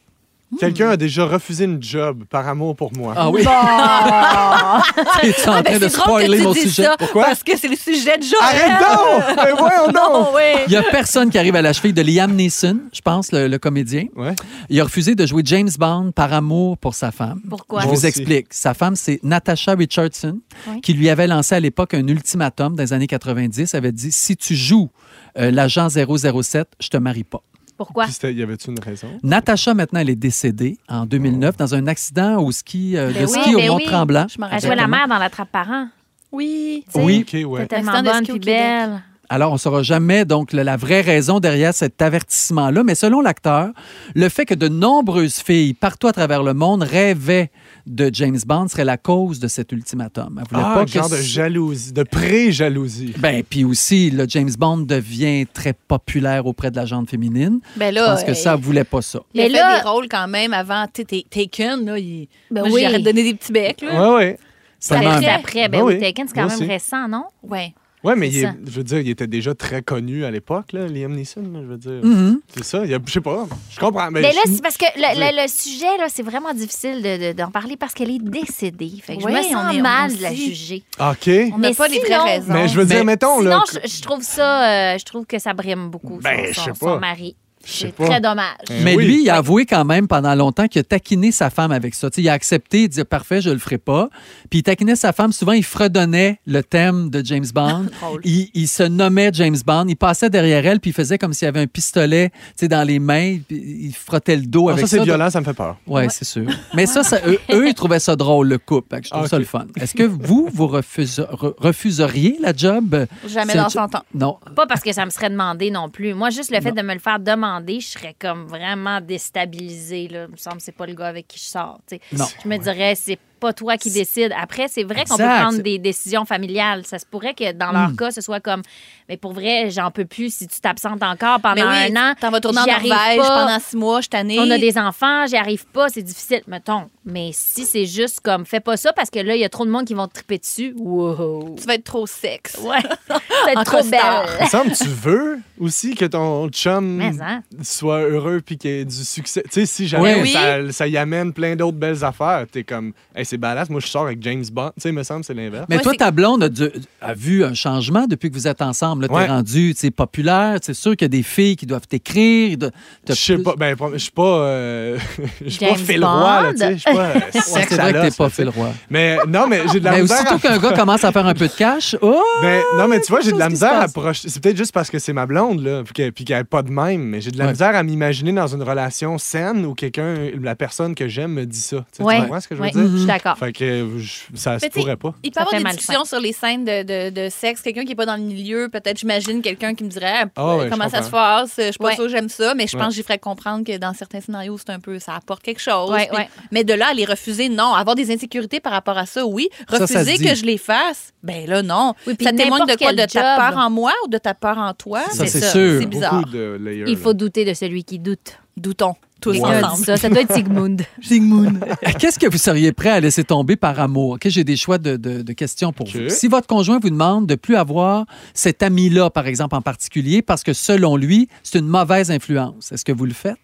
Quelqu'un a déjà refusé une job par amour pour moi. Ah oui. Es-tu en Ah, train ben, de drôle que spoiler tu mon sujet? ça Pourquoi? Parce que c'est le sujet de Joël. Arrête donc! Mais voyons donc! Non, oui. Il y a personne qui arrive à la cheville de Liam Neeson, je pense, le, le comédien. Ouais. Il a refusé de jouer James Bond par amour pour sa femme. Pourquoi? Je Moi vous aussi. explique. Sa femme, c'est Natasha Richardson, Oui. qui lui avait lancé à l'époque un ultimatum dans les années 90. Elle avait dit si tu joues euh, l'agent 007, je te marie pas. Pourquoi? Puis y avait-tu une raison? Natasha, maintenant, elle est décédée en 2009 dans un accident au ski, euh, Ben de oui, ski au ben oui. Mont-Tremblant. Je m'en Elle jouait la mère dans la trappe parent. Oui. Oui. OK, ouais. Tellement bonne puis Québec. belle. Alors, on ne saura jamais donc la vraie raison derrière cet avertissement-là. Mais selon l'acteur, le fait que de nombreuses filles partout à travers le monde rêvaient de James Bond serait la cause de cet ultimatum. Elle voulait Ah, pas un que genre de jalousie, de pré-jalousie. Ben, puis aussi, le James Bond devient très populaire auprès de la gente féminine. Ben Je là, pense que euh, ça, elle voulait pas ça. il a Mais fait là- des rôles quand même avant tu sais, Ta- Taken. Là, il... Ben Moi, oui. J'aurais donné des petits becs. Là. Ouais, ouais. C'est après, après. Ben Ben oui, oui, Taken, c'est quand moi même aussi. récent, non? Ouais. Ouais, mais est- je veux dire, il était déjà très connu à l'époque, là, Liam Neeson. là, je veux dire. Mhm. C'est ça. il y a- Je sais pas. Je comprends. Mais, Mais là, je- c'est parce que le, le- le sujet, là, c'est vraiment difficile de- de- d'en parler parce qu'elle est décédée. Fait que je Oui, me on sens est- mal on de la juger. OK. On n'a Mais pas les vraies sinon- raisons. Mais je veux dire, Mais mettons, Sinon, là. je, je trouve ça, euh, je trouve que ça brime beaucoup Ben, son, je sais son- pas. son mari. C'est très dommage. Mais oui. lui, il a avoué quand même pendant longtemps qu'il a taquiné sa femme avec ça. Tu sais, il a accepté, il dit parfait, je le ferai pas. Puis il taquinait sa femme. Souvent, il fredonnait le thème de James Bond. Il, il se nommait James Bond. Il passait derrière elle, puis il faisait comme s'il avait un pistolet tu sais, dans les mains. Puis il frottait le dos Ah, avec ça, ça. c'est violent, ça me fait peur. Oui, c'est sûr. Mais ça, ça- eux, eux, ils trouvaient ça drôle, le couple. Je trouve ça le fun. Est-ce que vous, vous refuse- re- refuseriez la job? Jamais dans jo- 100 ans. Non. Pas parce que ça me serait demandé non plus. Moi, juste le fait de me le faire demander, je serais comme vraiment déstabilisée. Là. Il me semble que c'est pas le gars avec qui je sors. Non. Je me dirais, c'est pas toi qui décides. Après, c'est vrai qu'on peut prendre des décisions familiales. Ça se pourrait que dans leur Mm. cas, ce soit comme, mais pour vrai, j'en peux plus si tu t'absentes encore pendant Mais oui, un an. t'en vas tourner en Norvège pas. pendant six mois, je t'année. On a des enfants, j'y arrive pas, c'est difficile, mettons. Mais si c'est juste comme, fais pas ça parce que là, il y a trop de monde qui vont te triper dessus. Wow. Tu vas être trop sexe. Ouais. Peut-être En trop costard. belle. Tu veux aussi que ton chum Mais, hein? soit heureux puis qu'il y ait du succès. Tu sais, si jamais Oui. ça, ça y amène plein d'autres belles affaires, t'es comme, hey, c'est badass, moi je sors avec James Bond. Tu sais, il me semble que c'est l'inverse. Mais Ouais, toi, ta blonde a, dû- a vu un changement depuis que vous êtes ensemble. Tu Ouais. es rendu tu sais, populaire. C'est sûr qu'il y a des filles qui doivent t'écrire. de- t'as Je sais plus- pas, ben, je suis pas, euh, je suis pas James Phil Roy, là, Bond? tu sais, je suis pas euh, Ouais, sexe c'est à vrai que t'es l'os, pas. Phil Roy. Mais non, mais j'ai de la Mais misère. aussitôt à- qu'un gars commence à faire un peu de cash, oh! Ben, non, mais tu vois, j'ai de la Quelque chose qui misère se à passe? projeter. C'est peut-être juste parce que c'est ma blonde, là, puis qu'elle puis qu'elle est pas de même, mais j'ai de la Ouais. misère à m'imaginer dans une relation saine où quelqu'un, la personne que j'aime me dit ça. Tu sais, Ouais. Tu comprends ce que je veux Ouais, dire? je suis d'accord. Fait que euh, je- ça se Mais tu sais, pourrait pas. Il peut y Ça avoir fait des discussions sur les scènes de, de, de sexe. Quelqu'un qui n'est pas dans le milieu, peut-être, j'imagine, quelqu'un qui me dirait Ah, Ah ouais, comment je ça se passe? Je suis pas Ouais. sûre que j'aime ça, mais je Ouais. pense que j'y ferais comprendre que dans certains scénarios, c'est un peu, ça apporte quelque chose. Ouais, Puis- ouais. Mais de là à les refuser, non. Avoir des insécurités par rapport à ça, oui. Ça, ça se Refuser dit. que je les fasse, ben là, non. Oui, puis ça témoigne de n'importe quoi? quel De ta job. peur en moi ou de ta peur en toi? Ça, c'est sûr. C'est bizarre. Beaucoup de layers. Il là. faut douter de celui qui doute. Doutons. Tous ensemble. ça. Ça doit être Sigmund. Qu'est-ce que vous seriez prêt à laisser tomber par amour? Ok, J'ai des choix de, de- de questions pour vous. Si votre conjoint vous demande de plus avoir cet ami-là, par exemple, en particulier, parce que selon lui, c'est une mauvaise influence, est-ce que vous le faites?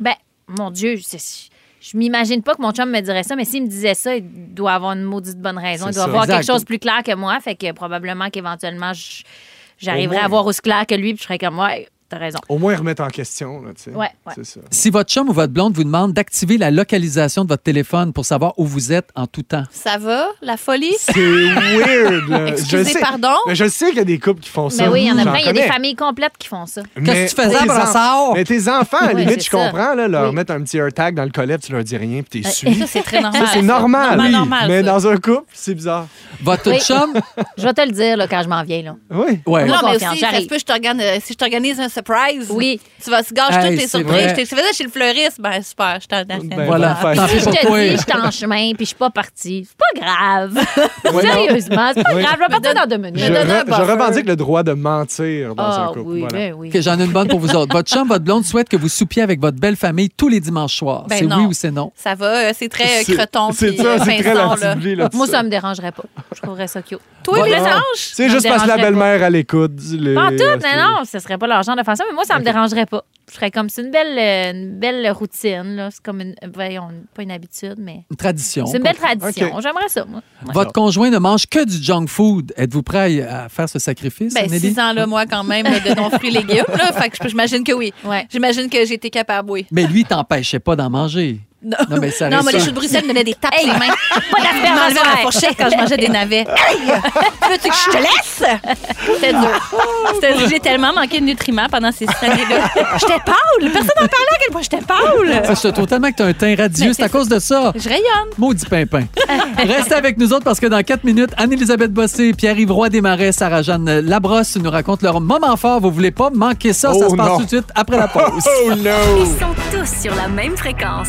Ben, mon Dieu, c'est- je m'imagine pas que mon chum me dirait ça, mais s'il me disait ça, il doit avoir une maudite bonne raison. Il doit ça. avoir Exact. quelque chose de plus clair que moi, fait que probablement qu'éventuellement, moins. à voir aussi clair que lui, puis je serais comme, ouais, t'as raison. Au moins remettre en question, là, tu sais. Ouais, ouais. C'est ça. Si votre chum ou votre blonde vous demande d'activer la localisation de votre téléphone pour savoir où vous êtes en tout temps, Ça va, la folie? C'est weird, là. je Excusez, sais. pardon? Mais je sais qu'il y a des couples qui font ça. Mais oui, il y en a plein. Il y a des familles complètes qui font ça. Mais Qu'est-ce que tu faisais, Brassard? Mais tes enfants, à la limite, je ça. comprends, là, leur Oui. mettre un petit AirTag dans le collet, tu leur dis rien, puis t'es Et suivi. ça, c'est très normal. Ça, c'est normal. Normal, Oui, normal, mais ça. dans un couple, c'est bizarre. votre chum, Je vais te le dire là, quand je m'en viens. Là. Oui. ouais. Non, mais aussi, ça se j'arrive. peut, je t'organise- si je t'organise un surprise, Oui. tu vas se gâcher Hey, toutes tes c'est surprises. vrai. Je faisais chez le fleuriste, ben super, je t'en Ben, voilà, tant pis Je te dis, je suis en chemin, puis je suis pas partie. C'est pas grave. Oui, non. Sérieusement, c'est pas Oui. grave. Je vais partir dans deux minutes. Je, donne un revendique le droit de mentir dans Ah un couple. oui, Voilà. ben oui. Que j'en ai une bonne pour vous autres. Votre chum, votre blonde souhaite que vous soupiez avec votre belle famille tous les dimanches soirs. Ben c'est non. oui ou c'est non? Ça va, euh, c'est très euh, C'est- creton. C'est puis, ça, euh, c'est très pinson, la là. ciblée, là, Moi, ça me dérangerait pas. Je trouverais ça cute. Toi, les Ah. anges? C'est juste parce que la dérangerait belle-mère, elle écoute. Les... Pas en tout, euh, mais non, ce serait pas leur genre de faire ça, mais moi, ça me dérangerait pas. Je serais comme, c'est une belle, euh, une belle routine, là. C'est comme une, voyons, pas une habitude, mais Une tradition. c'est une belle tradition. J'aimerais ça, moi. Ouais. Votre conjoint ne mange que du junk food. Êtes-vous prêt à faire ce sacrifice, Ben, Nelly? six ans, là, moi, quand même, de non-fruits légumes, là. Fait que je- j'imagine que oui. Ouais. J'imagine que j'ai été capable, oui. Mais lui, il t'empêchait pas d'en manger. Non, Non, mais ça non, mais les choux de Bruxelles me donnaient des tapes sur les mains. Pas à m'enlevais ma fourchette quand je mangeais des navets. Veux-tu que je te laisse? C'était dur. J'ai tellement manqué de nutriments pendant ces années-là. J'étais pâle. Personne n'en parlait à quel point j'étais pâle. Ça, je te trouve tellement que tu as un teint radieux. C'est à cause de ça. Je rayonne. Maudit pimpin. Restez avec nous autres parce que dans 4 minutes, Anne-Élisabeth Bossé, Pierre-Yves Roy Desmarais, Sarah-Jeanne Labrosse nous racontent leur moment fort. Vous voulez pas manquer ça? ça Oh se passe non. tout de suite après la pause. Oh no! Ils sont tous sur la même fréquence.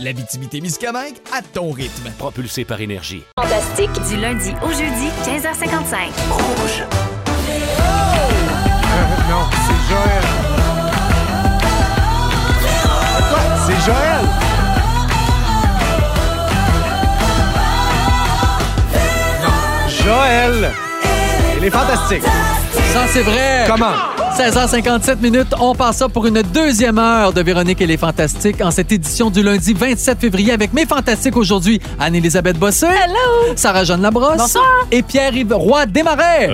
L'Abitibi-Témiscamingue à ton rythme. Propulsé par énergie. fantastiques. Du lundi au jeudi, 15h55. Non, c'est Joël. Quoi? C'est Joël? Non, Joël. Il est fantastique. Ça, c'est vrai. Comment? 16h57 minutes, on passe ça pour une deuxième heure de Véronique et les Fantastiques en cette édition du lundi 27 février avec mes Fantastiques aujourd'hui, Anne-Élisabeth Bossé, Hello. Sarah-Jeanne Labrosse Bonsoir. et Pierre-Yves Roy Desmarais.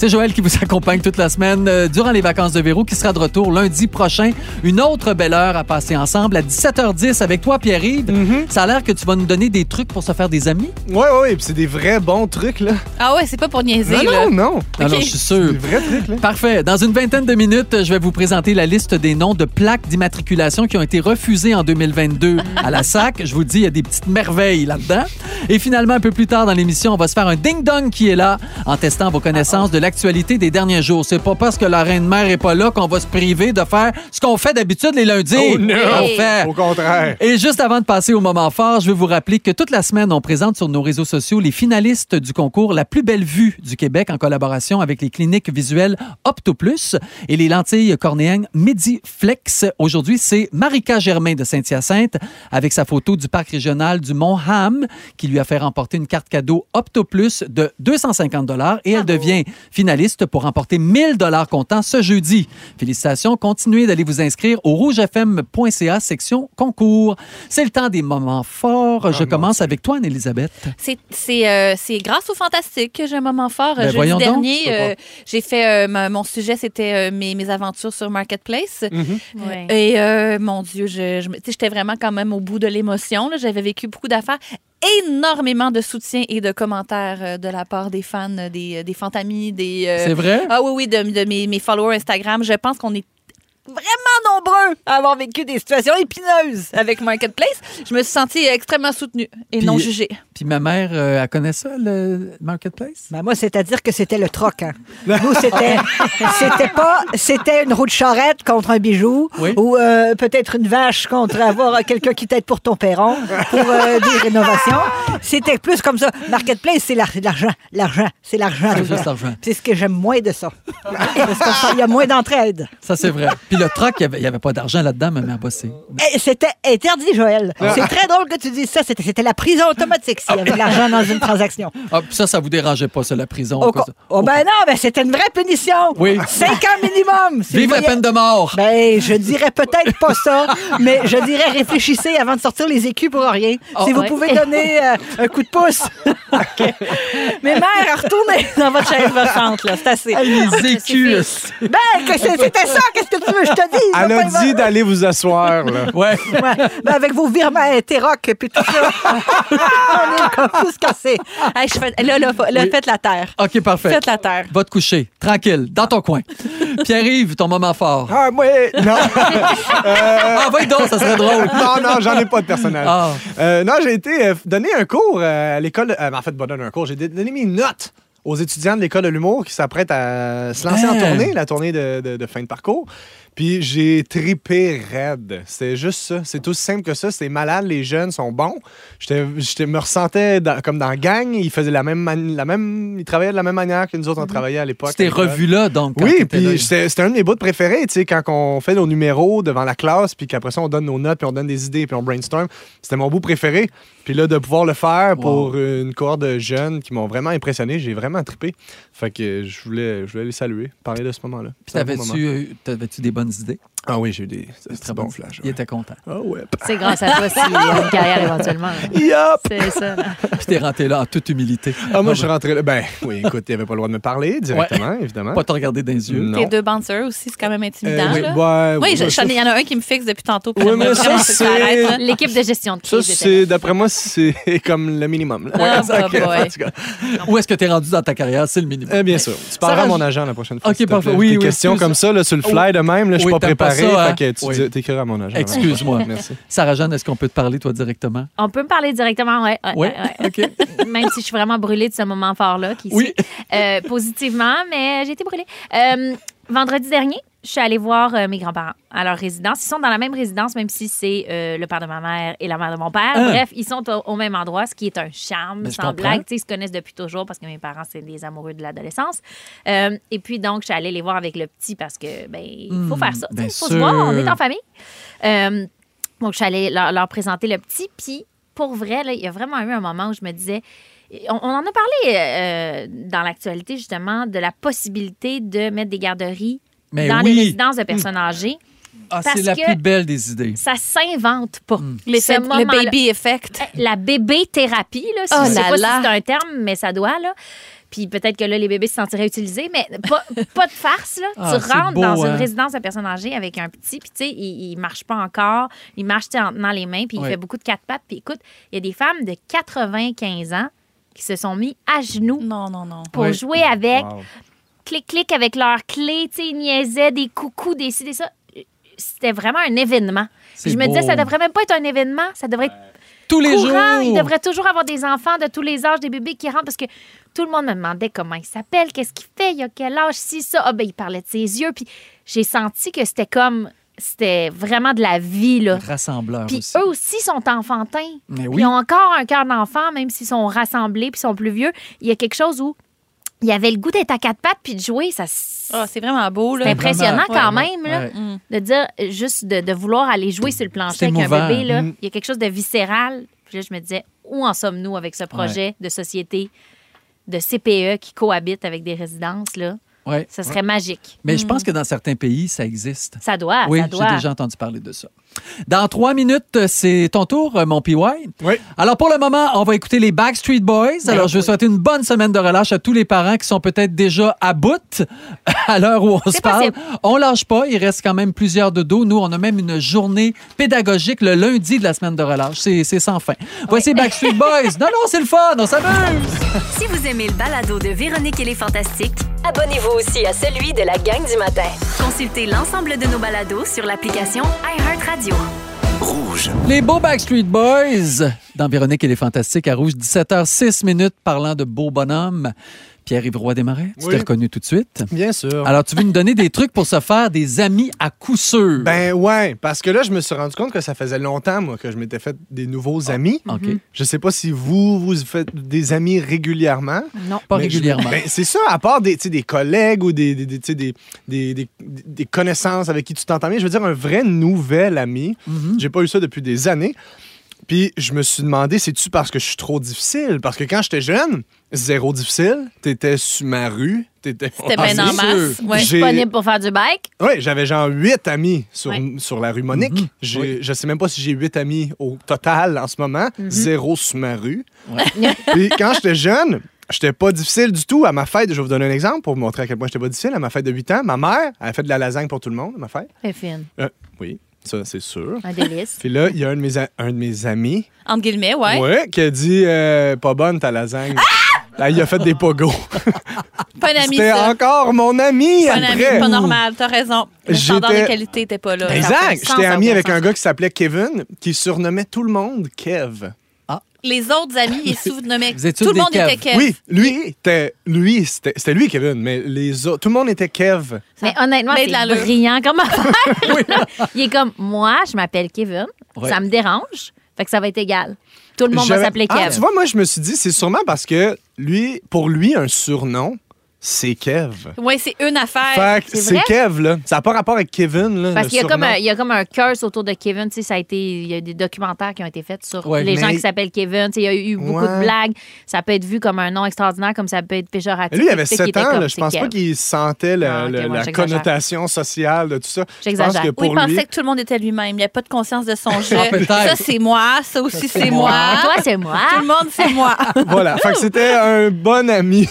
C'est Joël qui vous accompagne toute la semaine euh, durant les vacances de Véro qui sera de retour lundi prochain. Une autre belle heure à passer ensemble à 17h10 avec toi, Pierre-Yves. Mm-hmm. Ça a l'air que tu vas nous donner des trucs pour se faire des amis. Ouais, ouais, ouais, puis c'est des vrais bons trucs, là. Ah ouais, c'est pas pour niaiser, Non, là. non, non. Alors, Ok. je suis sûr. Des vrais trucs, là. Parfait. Dans une vingtaine de minutes, je vais vous présenter la liste des noms de plaques d'immatriculation qui ont été refusées en 2022 à la SAC. Je vous dis, il y a des petites merveilles là-dedans. Et finalement, un peu plus tard dans l'émission, on va se faire un ding-dong qui est là en testant vos connaissances de l'actualité des derniers jours. C'est pas parce que la reine-mère est pas là qu'on va se priver de faire ce qu'on fait d'habitude les lundis. Oh non! On fait. Au contraire. Et juste avant de passer au moment fort, je veux vous rappeler que toute la semaine, on présente sur nos réseaux sociaux les finalistes du concours La plus belle vue du Québec en collaboration avec les cliniques visuelles OptoPlus et les lentilles cornéennes Mediflex. Aujourd'hui, c'est Marika Germain de Saint-Hyacinthe avec sa photo du parc régional du Mont-Ham qui lui a fait remporter une carte cadeau OptoPlus de 250 dollars et elle devient finaliste pour remporter 1000 dollars comptant ce jeudi. Félicitations, continuez d'aller vous inscrire au rougefm.ca section concours. C'est le temps des moments forts. Je commence avec toi, Anne-Elisabeth. C'est c'est, euh, c'est grâce au Fantastique que j'ai un moment fort. Ben, Jeudi voyons donc. dernier, euh, j'ai fait euh, ma- mon sujet, c'était euh, mes, mes aventures sur Marketplace. Ouais. Et euh, mon Dieu, je, je j'étais vraiment quand même au bout de l'émotion. là. J'avais vécu beaucoup d'affaires. Énormément de soutien et de commentaires euh, de la part des fans, euh, des, des fantamis, des. euh, C'est vrai? Ah oui, oui, de, de mes, mes followers Instagram. Je pense qu'on est vraiment nombreux à avoir vécu des situations épineuses avec Marketplace. Je me suis sentie extrêmement soutenue et Puis- non jugée. Puis ma mère, euh, elle connaît ça, le Marketplace? Ben moi, c'est-à-dire que c'était le troc. hein. Nous, c'était, c'était pas, c'était une roue de charrette contre un bijou, Oui. ou euh, peut-être une vache contre avoir quelqu'un qui t'aide pour ton perron, pour euh, des rénovations. C'était plus comme ça. Marketplace, c'est l'ar- l'argent, l'argent, c'est l'argent. C'est l'argent. Ce que j'aime moins de ça. Parce qu'il y a moins d'entraide. Ça, c'est vrai. Puis le truck, il n'y avait, il y avait pas d'argent là-dedans, mais mère bossé. Eh, C'était interdit, Joël. C'est très drôle que tu dises ça. C'était, la prison automatique s'il y avait de l'argent dans une transaction. Ah, puis ça, ça vous dérangeait pas, ça, la prison? Au oh, ben non, ben c'était une vraie punition. Oui. Cinq ans minimum. Si Vive la peine de mort! Ben, je dirais peut-être pas ça, mais je dirais réfléchissez avant de sortir les écus pour rien. Oh, si vous ouais. pouvez donner euh, un coup de pouce. Mais mère, retournez dans votre chaise vachante, là. C'est assez. Les écus! Ben, c'était ça, qu'est-ce que tu veux? Je te dise? Elle a dit d'aller vous asseoir, là. Ouais. Ouais, ben avec vos virements interrocs et puis tout ça. On est comme tous cassés. Hey, je fais- là, là, là, faites la terre. OK, parfait. Faites la terre. Va te coucher, tranquille, dans ton coin. Pierre-Yves, ton moment fort. Ah, moi, non. Ah, va donc, ça serait drôle. non, non, j'en ai pas de personnage. Ah. Euh, non, j'ai été euh, donner un cours euh, à l'école. euh, en fait, pas donner un cours, j'ai donné mes notes aux étudiants de l'école de l'humour qui s'apprêtent à se lancer en tournée, la tournée de, de- de fin de parcours. Puis j'ai tripé raide. C'était juste ça. C'est aussi simple que ça. C'était malade. Les jeunes sont bons. J'étais, j'étais- me ressentais dans- comme dans gang. Ils faisaient la même, la même, ils travaillaient de la même manière que nous autres on travaillait à l'époque. L'école. revu là, donc. quand Oui, puis c'était c'était un de mes bouts préférés, tu sais, quand on fait nos numéros devant la classe, puis qu'après ça, on donne nos notes, puis on donne des idées, puis on brainstorm. C'était mon bout préféré. Puis là, de pouvoir le faire pour une cohorte de jeunes qui m'ont vraiment impressionné, j'ai vraiment trippé. Fait que je voulais, je voulais les saluer, parler de ce moment-là. Puis moment. euh, t'avais-tu des bonnes idées? Ah oui, j'ai eu des c'est Très bon bonnes flash. idées. Il était content. Ah ouais. C'est grâce à toi s'il y a une carrière éventuellement. Yup! C'est ça. Puis t'es rentré là en toute humilité. Ah, moi, je suis rentré là. Ben, oui, écoute, il avait pas le droit de me parler directement, évidemment. Pas te regarder dans les yeux. Tes deux bouncers aussi, c'est quand même Euh, intimidant. oui, là. ouais, Oui, ouais, ça, il y en a un qui me fixe depuis tantôt. Oui, mais ça, c'est-. L'équipe de gestion de Ça, crise. était c'est, d'après moi, c'est comme le minimum. là. Ah, bah, tout cas, Où est-ce que t'es rendu dans ta carrière? C'est le minimum. Eh bien sûr. Tu parleras à mon agent la prochaine fois. Ok, parfait. Oui, questions comme ça, là, sur le fly de même, là, je suis pas t'aimes ça, hein? fait que tu Oui. dis- t'écriras à mon agent. Excuse-moi. Merci. Sarah-Jeanne, est-ce qu'on peut te parler, toi, directement? On peut me parler directement, ouais. ouais, Oui. ouais, ouais. OK. Même si je suis vraiment brûlée de ce moment fort-là, qui Oui. Euh, positivement, mais j'ai été brûlée. Euh, vendredi dernier, je suis allée voir euh, mes grands-parents à leur résidence. Ils sont dans la même résidence, même si c'est euh, le père de ma mère et la mère de mon père. Ah. Bref, ils sont au, au même endroit, ce qui est un charme, Ben, sans blague. Tu sais, Ils se connaissent depuis toujours parce que mes parents, c'est des amoureux de l'adolescence. Euh, et puis, donc, je suis allée les voir avec le petit parce que, ben, il faut Hmm, faire ça. Il faut se voir, on est en famille. Donc, je suis allée leur, leur présenter le petit. Puis, pour vrai, il y a vraiment eu un moment où je me disais. On, on en a parlé euh, dans l'actualité, justement, de la possibilité de mettre des garderies Mais dans oui. les résidences de personnes âgées. Ah, Parce c'est la que- plus belle des idées. Ça s'invente pas. Ce le baby effect. La bébé-thérapie, là, si Oh je sais là pas là. si c'est un terme, mais ça doit, là. Puis peut-être que là, les bébés se sentiraient utilisés, mais pas, pas de farce, là. Ah, tu rentres beau, dans hein. une résidence de personnes âgées avec un petit, puis tu sais, il, il marche pas encore, il marche en tenant les mains, puis il fait beaucoup de quatre pattes. Puis écoute, il y a des femmes de 95 ans qui se sont mis à genoux Non, non, non. pour jouer avec, Wow. Clic-clic avec leurs clés, tu sais, ils niaisaient des coucous, des ci, des ça. C'était vraiment un événement. Je me disais, ça devrait même pas être un événement, ça devrait être Tous les courant. Il jours. devrait toujours avoir des enfants de tous les âges, des bébés qui rentrent parce que tout le monde me demandait comment il s'appelle, qu'est-ce qu'il fait, il a quel âge, si ça. Ah ben il parlait de ses yeux, puis j'ai senti que c'était comme c'était vraiment de la vie là. Rassembleur Puis aussi. eux aussi sont enfantins. Mais oui. Ils ont encore un cœur d'enfant, même s'ils sont rassemblés puis sont plus vieux. Il y a quelque chose où il y avait le goût d'être à quatre pattes puis de jouer. Ça, c'est Ah, c'est vraiment beau. là. impressionnant Vraiment, quand ouais, même. Là, ouais. Mm. de dire juste de, de vouloir aller jouer sur le plancher C'est avec un bébé, là, Mm. il y a quelque chose de viscéral. Puis là, je me disais, où en sommes-nous avec ce projet de société de CPE qui cohabite avec des résidences? Là? Ouais. Ça serait magique. Mais je pense que dans certains pays, ça existe. Ça doit, oui, ça j'ai déjà entendu parler de ça. Dans trois minutes, c'est ton tour, euh, mon PY. Oui. Alors, pour le moment, on va écouter les Backstreet Boys. Alors, je veux souhaiter une bonne semaine de relâche à tous les parents qui sont peut-être déjà à bout à l'heure où on se parle. possible. On lâche pas. Il reste quand même plusieurs de dos. Nous, on a même une journée pédagogique le lundi de la semaine de relâche. C'est c'est sans fin. Voici Backstreet Boys. Non, non, c'est le fun. On s'amuse. Si vous aimez le balado de Véronique et les Fantastiques, Abonnez-vous aussi à celui de la gang du matin. consultez l'ensemble de nos balados sur l'application iHeartRadio. Les beaux Backstreet Boys dans Véronique et les Fantastiques à Rouge, 17h06 minutes parlant de beaux bonhommes. Pierre-Yves Roy Desmarais, tu Oui. t'es reconnu tout de suite? Bien sûr. Alors, tu veux nous donner des trucs pour se faire des amis à coup sûr? Ben ouais, parce que là, je me suis rendu compte que ça faisait longtemps, moi, que je m'étais fait des nouveaux amis. OK. Je sais pas si vous, vous faites des amis régulièrement. Non. Pas je- régulièrement. ben, c'est ça, à part des, des collègues ou des, des, des, des, des, des- des connaissances avec qui tu t'entends bien. Je veux dire, un vrai nouvel ami. Mhm. J'ai pas eu ça depuis des années. Puis je me suis demandé, c'est-tu parce que je suis trop difficile? Parce que quand j'étais jeune, zéro difficile, t'étais sur ma rue, t'étais... C'était Ah, bien c'est en sûr. masse. Ouais. Disponible pour faire du bike? Oui, j'avais genre huit amis sur, Ouais. sur la rue Monique. Mhm. J'ai- Oui. Je sais même pas si j'ai huit amis au total en ce moment. Mhm. Zéro sur ma rue. Puis quand j'étais jeune, j'étais pas difficile du tout. À ma fête, je vais vous donner un exemple pour vous montrer à quel point j'étais pas difficile. À ma fête de 8 ans, ma mère, elle a fait de la lasagne pour tout le monde à ma fête. C'est fine. Euh, oui, ça, c'est sûr. Un délice. Puis là, il y a un de mes, a- un de mes amis Entre guillemets, ouais. ouais, qui a dit euh, Pas bonne ta lasagne. Là, il a fait des pogos. Pas un ami, C'était ça. encore mon ami Pas un ami, après. pas normal. T'as raison. Le J'étais- standard de qualité n'était pas là. A Exact. J'étais ami avec sens. un gars qui s'appelait Kevin, qui surnommait tout le monde Kev. Les autres amis, ils. Vous êtes Tout le monde était Kev. Oui, lui, c'était lui, c'était c'était lui, Kevin, mais les autres, tout le monde était Kev. Mais honnêtement, Mais de c'est l'allure. brillant comme affaire. Il est comme, moi, je m'appelle Kevin. Ouais. Ça me dérange. Fait que ça va être égal. Tout le monde va s'appeler Ah, Kev. tu vois, moi, je me suis dit, c'est sûrement parce que lui, pour lui, un surnom, c'est Kev. Oui, c'est une affaire. Fait que c'est? Kev, là. Ça n'a pas rapport avec Kevin, là. Parce qu'il y, a comme surnom. un- il y a comme un curse autour de Kevin. Tu sais, ça a été, il y a des documentaires qui ont été faits sur Ouais, les gens qui s'appellent Kevin. Tu sais, Il y a eu beaucoup Ouais. de blagues. Ça peut être vu comme un nom extraordinaire, comme ça peut être péjoratif. Mais lui, il avait Fait que 7 était ans, comme, là. Je pense pas qu'il sentait la, Ah, la- moi, la j'exagère. connotation sociale de tout ça. Je pense J'exagère. que Oui, pour il pensait lui. que tout le monde était lui-même. Il n'y avait pas de conscience de son jeu. Ah, ça, c'est moi. Ça aussi, c'est moi. Toi, c'est moi. Tout le monde, c'est moi. Voilà. Fait que c'était un bon ami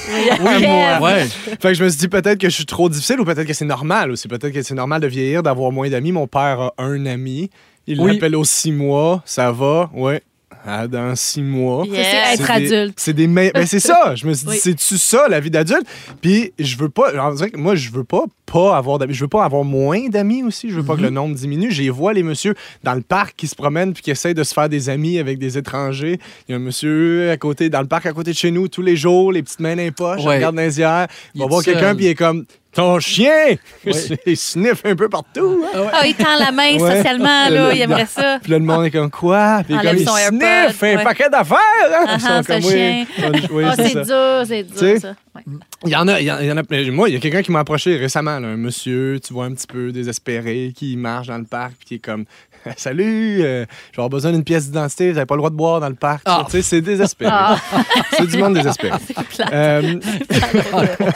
à moi. Ouais. Fait que je me suis dit peut-être que je suis trop difficile ou peut-être que c'est normal aussi. Peut-être que c'est normal de vieillir, d'avoir moins d'amis. Mon père a un ami. Il Oui. l'appelle aux six mois. Ça va? Ouais. Ah, dans six mois. Yeah. c'est être des- adulte. C'est des me- ben, c'est ça. Je me suis dit, Oui. c'est-tu ça, la vie d'adulte? Puis je veux pas. On dirait que moi, je veux pas pas avoir d'amis. Je veux pas avoir moins d'amis aussi. Je veux pas que le nombre diminue. Les vois, les messieurs, dans le parc qui se promènent puis qui essayent de se faire des amis avec des étrangers. Il y a un monsieur à côté, dans le parc à côté de chez nous, tous les jours, les petites mains dans les poches, Ouais. regarde dans les airs. Il Il va voir quelqu'un puis il est comme ton chien! il sniffe un peu partout. hein. Ah, il tend la main Ouais. socialement, là. Il aimerait ça. Puis là, le monde est comme quoi? Puis Enlève comme il son AirPod, sniffe un ouais. paquet d'affaires. Hein? Ah, Ils sont ah, comme, ce oui. chien. Oui, Ah, c'est c'est ça. dur, c'est dur, Tu sais? ça. Ouais. Il y en a, il y en il y en a plein. Moi, il y a quelqu'un qui m'a approché récemment, là, un monsieur, tu vois, un petit peu désespéré, qui marche dans le parc, puis qui est comme Salut, euh, je vais avoir besoin d'une pièce d'identité, vous n'avez pas le droit de boire dans le parc. Ah. Tu sais, c'est désespéré. Ah. C'est du monde désespéré. plate. Euh,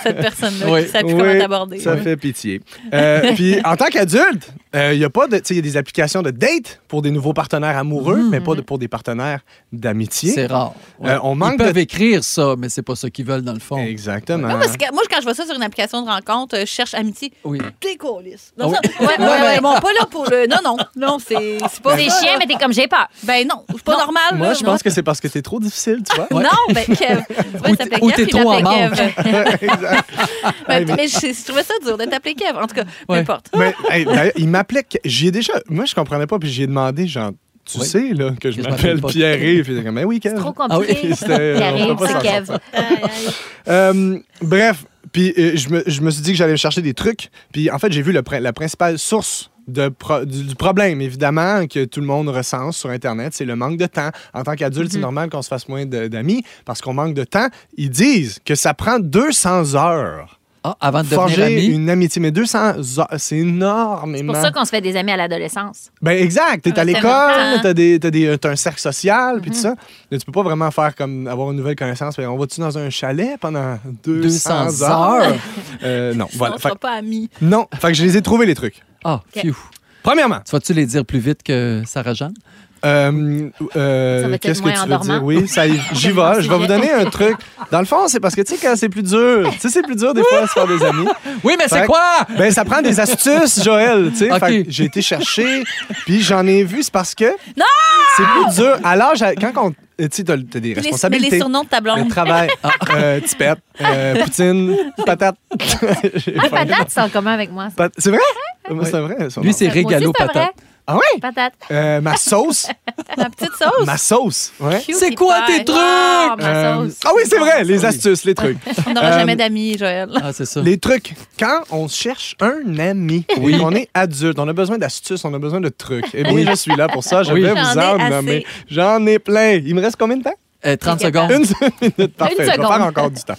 Cette personne-là Oui. plus oui, comment t'aborder. Ça Oui. fait pitié. Euh, puis en tant qu'adulte, euh, il y a pas de, tu sais, il y a des applications de date pour des nouveaux partenaires amoureux, mais pas de, pour des partenaires d'amitié. C'est rare. Ouais. Euh, on manque Ils peuvent de- écrire ça, mais c'est pas ça qu'ils veulent dans le fond. Exactement. Non, parce que moi, quand je vois ça sur une application de rencontre, euh, je cherche amitié. Oui. T'es colis. Ah ça- ouais, ouais, ouais, bon, pas là pour le. Non, non, non, c'est c'est pas. C'est ça, chiant, là. mais t'es comme j'ai peur. Ben non, c'est pas normal. Moi, là, je non. pense que c'est parce que t'es trop difficile, tu vois. Non, ben Kev. Tu vois, Ou t'es- trop en manque. Ben, mais je, trouvais ça dur d'être appelé Kev. En tout cas, peu importe. Mais, hey, il m'appelait. J'y ai déjà. Moi, je comprenais pas, puis j'ai demandé, genre, tu Oui. sais, là, que je m'appelle Pierre-Yves. Puis comme, ben oui, Kev. Trop Ah oui, compliqué. arrive, peut pas c'est Kev. Euh, bref, puis euh, je, me, je me suis dit que j'allais chercher des trucs. Puis en fait, j'ai vu le, la principale source de pro- du, problème, évidemment, que tout le monde recense sur Internet, c'est le manque de temps. En tant qu'adulte, c'est normal qu'on se fasse moins d'amis parce qu'on manque de temps. Ils disent que ça prend 200 heures Ah, avant de devenir forger ami. une amitié. Mais 200 heures, c'est énormément. C'est pour ça qu'on se fait des amis à l'adolescence. Ben exact. T'es à l'école, t'as des, t'as des, t'as un cercle social, puis tout ça. Mais tu peux pas vraiment faire comme avoir une nouvelle connaissance. Fait, On va-tu dans un chalet pendant 200, 200 heures? Euh, non, voilà. on Fait- sera pas amis. non, fait que je les ai trouvés, les trucs. Ah, phew. Premièrement, Tu vas-tu les dire plus vite que Sarah Jeanne? Euh, euh, qu'est-ce que tu veux dire? Oui, ça y- j'y vais. Je vais vous donner un truc. Dans le fond, c'est parce que, tu sais, quand c'est plus dur, tu sais, c'est plus dur des fois de se faire des amis. Oui, mais c'est quoi? Ben, ça prend des astuces, Joël. Tu sais, j'ai été chercher, puis j'en ai vu. C'est parce que. Non! C'est plus dur. À l'âge, quand on. Tu sais, t'as des Les- Mais responsabilités. les surnoms de ta Le blonde. travail. Euh, Tipette, euh, poutine, patate. Ah, patate, c'est en commun avec moi. C'est vrai? Moi, c'est vrai. Lui, c'est régalo patate. Ah ouais? Patate. Euh, ma sauce. Ma petite sauce. ma sauce. Ouais. C'est quoi pie. tes trucs? Ah, ma Euh, ah oui, c'est vrai, les astuces, les trucs. On n'aura Euh, jamais d'amis, Joël. Ah, c'est ça. Les trucs. Quand on cherche un ami, oui. on est adulte, on a besoin d'astuces, on a besoin de trucs. Eh bien, je suis là pour ça. Je Oui. vais J'en vous ai en nommer. J'en ai plein. Il me reste combien de temps? Euh, 30 T'es secondes. Une minute. Parfait. Je vais seconde. faire encore du temps.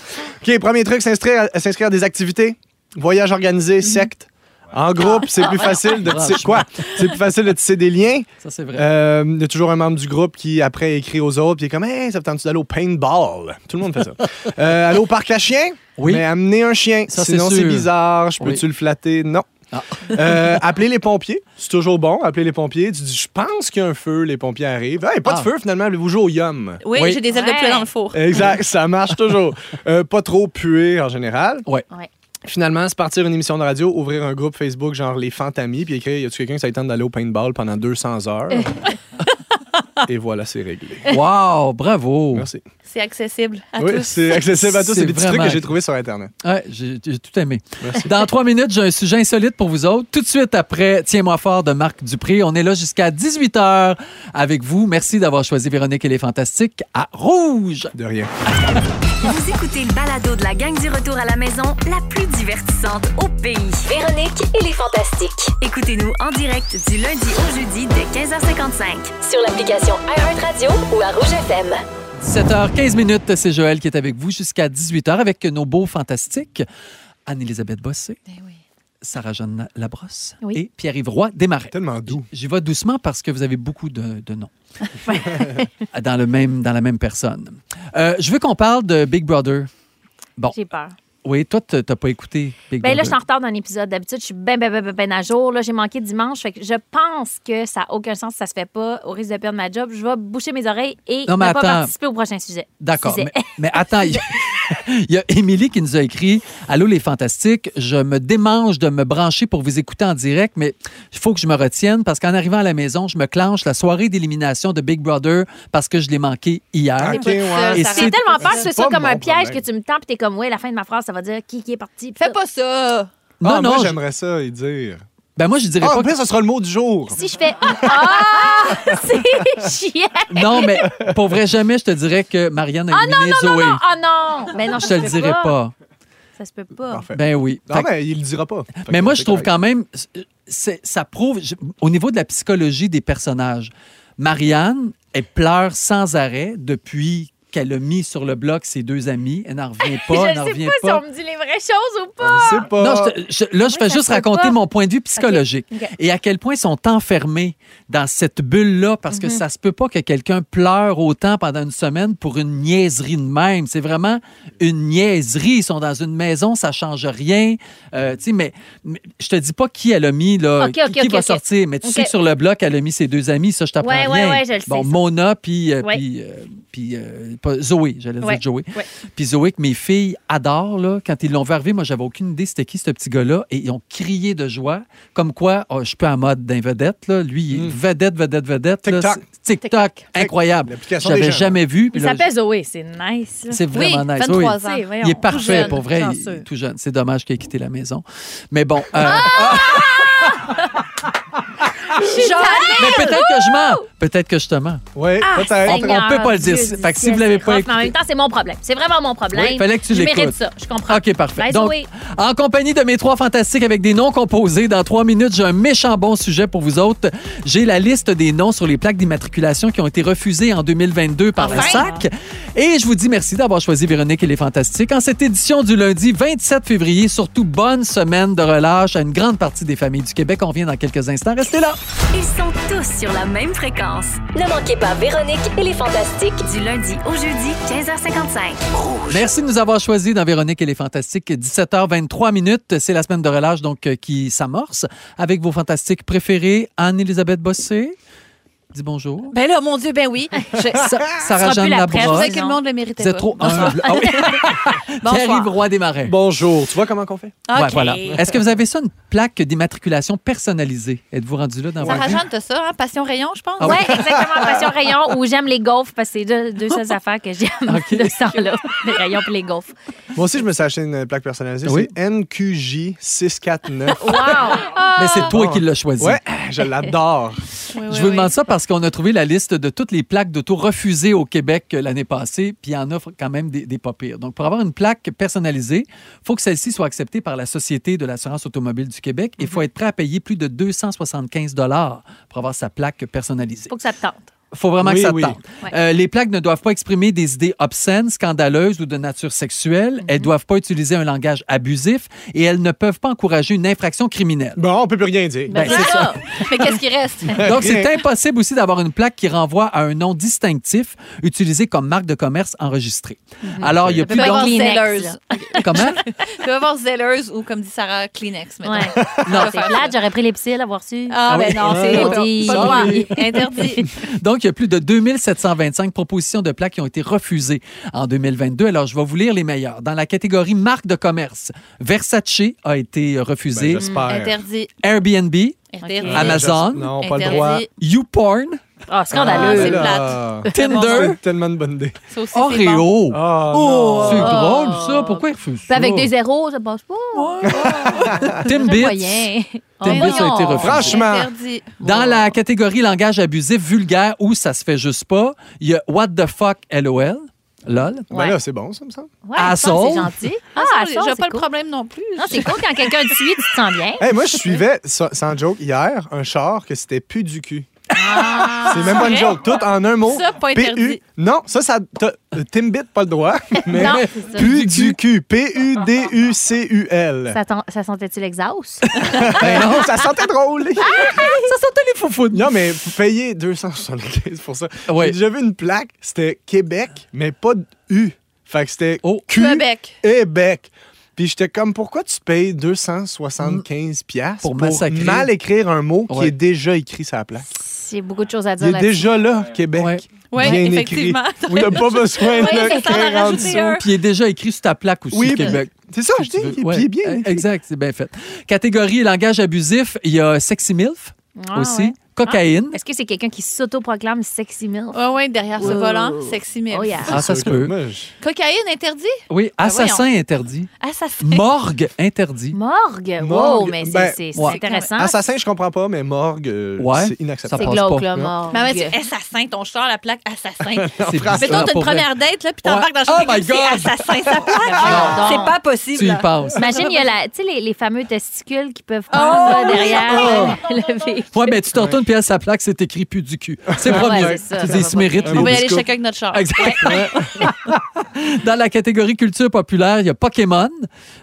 OK, premier truc, s'inscrire à, des activités. Voyage organisé, secte. En groupe, c'est plus facile de tisser quoi? C'est plus facile de tisser des liens. Ça, c'est vrai. Euh, Il y a toujours un membre du groupe qui après écrit aux autres puis il est comme hey ça te tente d'aller au paintball? Tout le monde fait ça. euh, aller au parc à chiens? Oui. Mais amener un chien. Ça, c'est Sinon c'est sûr. bizarre. Je peux-tu Oui. le flatter? Non. Ah. Euh, appeler les pompiers, c'est toujours bon. Appeler les pompiers, tu dis je pense qu'il y a un feu, les pompiers arrivent. Hey, pas Ah. de feu finalement, vous jouez au yum. Oui, Oui. j'ai des ailes de poulet dans le four. Exact, ça marche toujours. Euh, pas trop puer en général. Ouais. Ouais. Finalement, c'est partir une émission de radio, ouvrir un groupe Facebook genre les Fantamis, puis écrire y a-tu quelqu'un qui ça tente d'aller au paintball pendant 200 heures? Et voilà, c'est réglé. Wow, bravo. Merci. C'est accessible à Oui, tous. c'est accessible à tous. C'est des petits trucs que j'ai trouvés sur Internet. Ouais, j'ai j'ai tout aimé. Merci. Dans trois minutes, j'ai un sujet insolite pour vous autres. Tout de suite après Tiens-moi fort de Marc Dupré. On est là jusqu'à 18h avec vous. Merci d'avoir choisi Véronique et les Fantastiques à Rouge. De rien. Vous écoutez le balado de la gang du retour à la maison, la plus divertissante au pays. Véronique et les Fantastiques. Écoutez-nous en direct du lundi au jeudi dès 15h55. Sur l'application iHeartRadio ou à Rouge FM. 17h15 minutes, c'est Joël qui est avec vous jusqu'à 18h avec nos beaux fantastiques. Anne-Élisabeth Bossé, Ben oui. Sarah-Jeanne Labrosse Oui. et Pierre-Yves Roy Desmarais. Tellement doux. J'y vais doucement parce que vous avez beaucoup de, de noms dans, le même, dans la même personne. Euh, je veux qu'on parle de Big Brother. Bon, J'ai peur. Oui, toi, t'as pas écouté Big Ben là, je suis en retard d'un épisode. D'habitude, je suis ben, ben, ben, ben, ben à jour. Là, j'ai manqué dimanche. Fait que je pense que ça n'a aucun sens si ça se fait pas. Au risque de perdre ma job, je vais boucher mes oreilles et Non, ne pas participer au prochain sujet. D'accord, mais, mais attends, il il y a Émilie qui nous a écrit Allô les fantastiques, je me démange de me brancher pour vous écouter en direct, mais il faut que je me retienne parce qu'en arrivant à la maison, je me clenche la soirée d'élimination de Big Brother parce que je l'ai manqué hier. Ok, pas tout seul, ouais. Et c'est tellement peur que c'est comme un piège problème. que tu me tends et t'es comme, ouais, la fin de ma phrase, ça va dire qui, qui est parti. Fais pas ça! Non, ah, non, moi, je- j'aimerais ça y dire. Ben moi je dirais Ah, pas en que- plus, ce sera le mot du jour. Si je fais Ah! C'est chiant! Non, mais pour vrai, jamais je te dirais que Marianne a éliminé Non, Zoé. non, ah non! Mais non, je te ça le se peut dirai pas. Ça se peut pas. Parfait. Ben oui. non, Fait que- mais il le dira pas. Fait Mais que moi, c'est je trouve correct. quand même, c'est- ça prouve, je- au niveau de la psychologie des personnages, Marianne, elle pleure sans arrêt depuis qu'elle a mis sur le bloc ses deux amis. Elle n'en revient pas, elle je n'en sais revient pas, pas. si on me dit les vraies choses ou pas. Je sais pas. Non, je te- je- là, je fais juste raconter pas. mon point de vue psychologique et à quel point ils sont enfermés dans cette bulle-là parce Mhm. que ça se peut pas que quelqu'un pleure autant pendant une semaine pour une niaiserie de même. C'est vraiment une niaiserie. Ils sont dans une maison, ça change rien. Euh, tu sais, mais, mais je te dis pas qui elle a mis, là, Ok, qui, va sortir, mais tu sais que sur le bloc, elle a mis ses deux amis, ça, je t'apprends Ouais, rien. ouais, je le sais, Bon. Mona, puis, euh, Ouais. puis, euh, puis euh, pas- Zoé, j'allais Ouais, dire Joey. ouais. Puis Zoé, que mes filles adorent, là, quand ils l'ont vu arriver, moi, j'avais aucune idée c'était qui ce petit gars-là. Et ils ont crié de joie. Comme quoi, oh, je suis en mode d'un vedette. Là. Lui, il est vedette, vedette, vedette. là. Hmm. TikTok. TikTok. Incroyable. J'avais jamais vu. Il s'appelle Zoé, c'est nice. c'est vraiment Oui, nice. 23 Oui. ans. Tu sais, voyons, Il est parfait, jeune, pour vrai. Il tout jeune. C'est dommage qu'il ait quitté la maison. Mais bon. euh, mais peut-être que je mens. Peut-être que je te mens. Oui, Ah, peut-être. On- on peut pas le dire. Dieu Fait que si vous l'avez c'est pas rough, Mais en écouté- même temps, c'est mon problème. C'est vraiment mon problème. Oui, fallait que tu Je mérite l'écoutes. ça, je comprends. OK, parfait. Donc, en compagnie de mes trois fantastiques avec des noms composés, dans trois minutes, j'ai un méchant bon sujet pour vous autres. J'ai la liste des noms sur les plaques d'immatriculation qui ont été refusées en 2022 par la Enfin. SAC. Et je vous dis merci d'avoir choisi Véronique et les Fantastiques. En cette édition du lundi 27 février, surtout bonne semaine de relâche à une grande partie des familles du Québec. On revient dans quelques instants. Restez là. Ils sont tous sur la même fréquence. Ne manquez pas Véronique et les Fantastiques. Du lundi au jeudi, 15h55. Merci de nous avoir choisis dans Véronique et les Fantastiques. 17h23 minutes. C'est la semaine de relâche donc euh, qui s'amorce avec vos fantastiques préférés. Anne-Élisabeth Bossé. Dis bonjour. Ben là, mon Dieu, ben oui. Je, Sa- sera Sarah-Jeanne plus la je presse. Labrosse. trouvais que le monde le méritait Vous êtes pas. trop humble. Ah oui. Bonsoir. Pierre-Yves Roy des Marais. Bonjour. Tu vois comment qu'on fait? OK. Ouais, voilà. Est-ce que vous avez ça, une plaque d'immatriculation personnalisée? Êtes-vous rendu là dans votre Sarah? Jeanne, t'as ça, hein? Passion Rayon, je pense. Ah oui. Ouais, exactement. Passion rayon ou j'aime les gaufres parce que c'est deux, deux seules affaires que j'aime OK. de ce temps-là. Les rayons et les gaufres. Moi aussi, je me suis acheté une plaque personnalisée. Oui. C'est NQJ649. Wow! Mais c'est toi qui l'as choisi. ouais, je l'adore. Oui, oui, Je vous oui. demande ça parce qu'on a trouvé la liste de toutes les plaques d'auto refusées au Québec euh, l'année passée, puis il y en a quand même des, des pas pires. Donc, pour avoir une plaque personnalisée, il faut que celle-ci soit acceptée par la Société de l'assurance automobile du Québec et il faut être prêt à payer plus de 275 pour avoir sa plaque personnalisée. Faut vraiment Oui, que ça te oui. tente. Ouais. Euh, les plaques ne doivent pas exprimer des idées obscènes, scandaleuses ou de nature sexuelle. Elles ne doivent pas utiliser un langage abusif et elles ne peuvent pas encourager une infraction criminelle. Bon, on peut plus rien dire. Ben, C'est c'est ça. Mais qu'est-ce qui reste? Donc, c'est impossible aussi d'avoir une plaque qui renvoie à un nom distinctif utilisé comme marque de commerce enregistrée. Alors, il y a plus donc... avoir zelleuse. Comment? Tu peux avoir zelleuse ou, comme dit Sarah, Kleenex. maintenant. Ouais. Non, c'est plate, j'aurais pris les psyls à voir su. Ah, ben non, c'est Ah, oui. Sorry. Interdit. Donc, il y a plus de 2725 propositions de plaques qui ont été refusées en 2022. Alors, je vais vous lire les meilleures. Dans la catégorie marque de commerce, Versace a été refusé. Ben, J'espère. Interdit. Airbnb, Interdit. Ok. Amazon, Non, pas le Interdit. droit. YouPorn, Ah, Ah, scandaleux. c'est là. Tinder, C'est tellement une bonne idée. Ça aussi, c'est bon. Oreo. Oh, C'est drôle, ça. Pourquoi il refuse Puis ça? avec des zéros, ça passe pas. Timbits. Timbits a été refusé. Franchement. Dans la catégorie langage abusif vulgaire où ça se fait juste pas, il y a What the fuck LOL. LOL. Ben Ouais. là, c'est bon, ça me semble. Ouais, c'est gentil. Ah, Ah, j'ai pas le problème non plus. Non, c'est cool quand quelqu'un te suit, tu te sens bien. Hey, moi, je suivais, sans joke, hier, un char que c'était plus du cul. C'est même pas une joke. Tout en un mot. Ça, pas interdit. PU. Non, ça, ça. euh, Timbit, pas le droit. Mais Non, c'est ça. plus du cul. P-U-D-U-C-U-L. Ça, sentait-tu l'exhaust? Ben non, ça sentait drôle. Ça sentait les foufous. Non, mais vous payez 275 pour ça. Ouais. J'ai déjà vu une plaque, c'était Québec, mais pas de U. Fait que c'était Oh. Q Québec. et bec. Puis j'étais comme, pourquoi tu payes 275 piastres Pour massacrer. mal écrire un mot qui Ouais. est déjà écrit sur la plaque? J'ai beaucoup de choses à dire Il est déjà là, Québec. Ouais. Oui, Bien écrit. effectivement. Vous n'avez pas besoin Oui, de c'est d'en en dessous. Puis il est déjà écrit sur ta plaque aussi, Oui, Québec. C'est ça, je dis. Puis ouais. il est bien écrit. Exact, c'est bien fait. Catégorie langage abusif, il y a sexy milf Ah, aussi, ouais. Cocaïne. Est-ce que c'est quelqu'un qui s'autoproclame sexy milf? Ah ouais, derrière ce Oh. volant, sexy mais Oh, yeah. Ah, ça se peut. Cocaïne interdit? Oui, Ah, assassin interdit. Assassin. Morgue interdit. Morgue? Wow, Morgue, mais c'est ben, c'est- ouais. intéressant. Assassin, je comprends pas, mais morgue, euh, Ouais. c'est inacceptable. C'est passe glauque, pas. là, morgue. Mais ouais, c'est assassin, ton char, la plaque assassin. Mettons, t'as une première date, là, puis t'embarques dans le Oh char, my et c'est God! assassin, sa plaque. C'est pas possible. Tu y penses. Imagine, il y a la, tu sais, les, les fameux testicules qui peuvent prendre là, derrière euh, le véhicule. Ouais, mais tu te puis à plaque, c'est écrit plus du cul. C'est Ah pas ouais, mieux. c'est ça, Tu dis, pas méritent On va y aller chacun avec notre char. Exact. Dans la catégorie culture populaire, il y a Pokémon,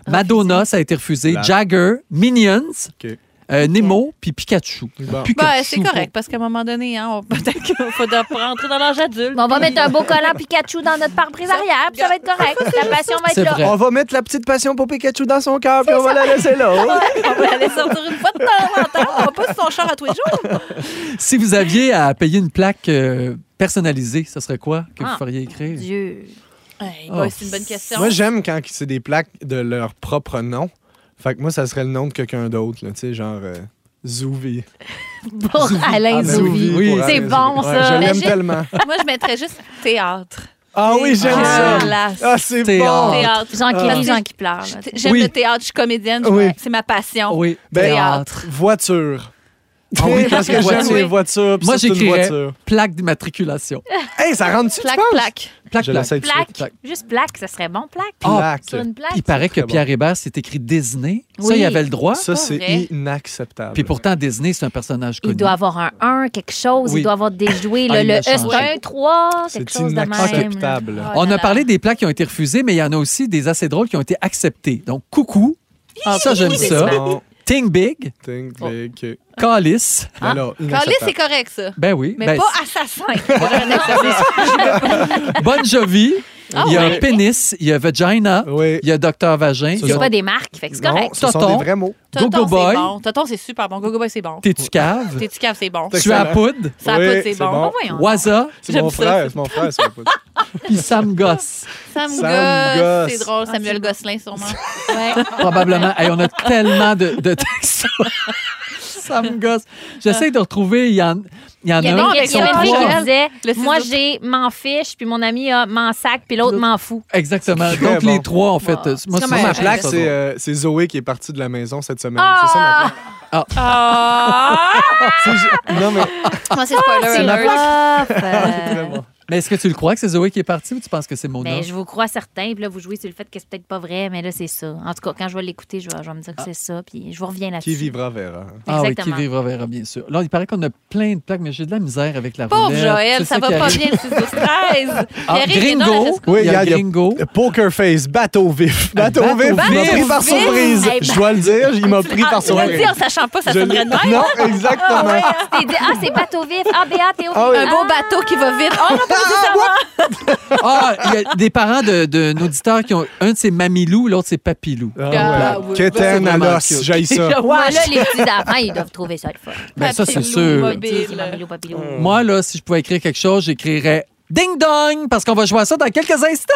Madonna, ça a été refusé, Jagger, Minions, OK. Euh, Nemo, puis Pikachu. Bon. Pikachu. Ben, c'est correct, parce qu'à un moment donné, hein, on- peut-être qu'il faudra rentrer dans l'âge adulte. Bon, on va mettre un beau collant Pikachu dans notre pare-brise arrière, puis ça va être correct. La passion va être là. vrai. On va mettre la petite passion pour Pikachu dans son cœur, puis on va la laisser là. On va aller sortir une fois de temps en temps. On va pas sur son char à tous les jours. Si vous aviez à payer une plaque euh, personnalisée, ce serait quoi que vous Ah. feriez écrire? Dieu. Hey, Oh. c'est une bonne question. Moi, j'aime quand c'est des plaques de leur propre nom. Fait que moi, ça serait le nom de quelqu'un d'autre, là, tu sais, genre euh, Zouvi. Pour Alain Ah, Zouvi. oui, C'est bon, ça. Ouais, je l'aime tellement. Moi, je mettrais juste théâtre. Ah oui, j'aime ça. Dégueulasse. Ah, c'est bon. Théâtre. Jean qui rit, Jean qui pleure. là. J'aime Oui. le théâtre, je suis comédienne, je- Oui. c'est ma passion. Oui. Ben, Théâtre. Voiture. Ah oui, parce que j'aime les voitures. Moi, j'écrirais voiture. plaque d'immatriculation. Hey, ça rentre-tu, tu Plaque, plaque. Plaque, plaque. Plaque. Juste plaque, ça serait bon, plaque. Ah, Plaque. Sur une plaque. Il paraît que. Pierre Hébert, c'est écrit Disney. Ça, il avait le droit. Ça, c'est inacceptable. Puis pourtant, Disney, c'est un personnage connu. Il doit avoir un 1, quelque chose. Oui. Il doit avoir déjoué. Ah, là, il le E, c'est un 3, quelque c'est chose de même. Oh On a parlé des plaques qui ont été refusées, mais il y en a aussi des assez drôles qui ont été acceptés. Donc, coucou. Ah, ça, j'aime ça. Bon, Think big. think Oh. big. OK. Calice. Ben là, Calais, inacceptable. c'est correct, ça. Ben oui. Mais Ben, pas assassin. Bonne Jovi. Ah il y a oui. pénis, il y a vagina, Oui. il y a docteur vagin, Ce il y C'est a pas des marques, fait que c'est Non, correct. ce sont Tonton. des vrais mots. Go-Go Tonton, Boy. c'est bon. Tonton, c'est super bon. Gogo Boy, c'est bon. T'es-tu cave? T'es-tu cave, c'est bon. Tu as excellent. poudre, Ça Oui, c'est c'est bon. bon. Ah, voyons. Waza, C'est J'aime mon ça. frère, c'est mon frère, ça. puis Sam Goss. Sam Sam Goss. Goss. C'est drôle. Samuel Gosselin, sûrement. Ouais. Probablement. Hey, on a tellement de, de J'essaie de retrouver. Il y en, il y en Il y a avait, un. il y avait son une fille qui disait Le. Moi, j'ai m'en fiche, puis mon ami a m'en sac, puis l'autre m'en fout. Exactement. Donc, bon. les trois ont fait. moi, Moi, ma plaque, c'est euh, c'est Zoé qui est partie de la maison cette semaine. C'est ça ma plaque? Ah! C'est ju- Non, mais Moi, c'est spoiler C'est alert. rough. Mais est-ce que tu le crois que c'est Zoé qui est partie ou tu penses que c'est Mona? Mais je vous crois certain. Puis là, vous jouez sur le fait que c'est peut-être pas vrai, mais là, c'est ça. En tout cas, quand je vais l'écouter, je vais, je vais me dire que c'est ça. Puis je vous reviens là-dessus. Qui vivra verra. Ah oui, qui Exactement. vivra verra, bien sûr. Là, il paraît qu'on a plein de plaques, mais j'ai de la misère avec la Pauvre roulette. Joël, ça va pas arrive. bien le 6 12 13. Ah, Gringo. Oui, il y a il y a- Gringo. Poker face, bateau vif. Bateau bateau vif, il m'a pris par surprise. Hey, Je dois le dire, il m'a pris Ah, par tu vas le surprise. dire en sachant pas, ça Je sonnerait de même. Non, exactement. T'es dit, ah, c'est bateau vif. Ah, Béa, t'es au Ah oui. Un beau bateau qui va vite. Oh, Ah, il y a des parents de, de nos auditeurs qui ont. Un de c'est Mamilou, l'autre c'est Papilou. Ah, Ah, ouais. vraiment l'os, cute. j'aille ça. Moi, là, les petits enfants, ils doivent trouver ça le fun. Ben, ça, c'est Papilou, sûr. Mamilou, papilou. Moi, là, si je pouvais écrire quelque chose, j'écrirais Ding Dong, parce qu'on va jouer à ça dans quelques instants.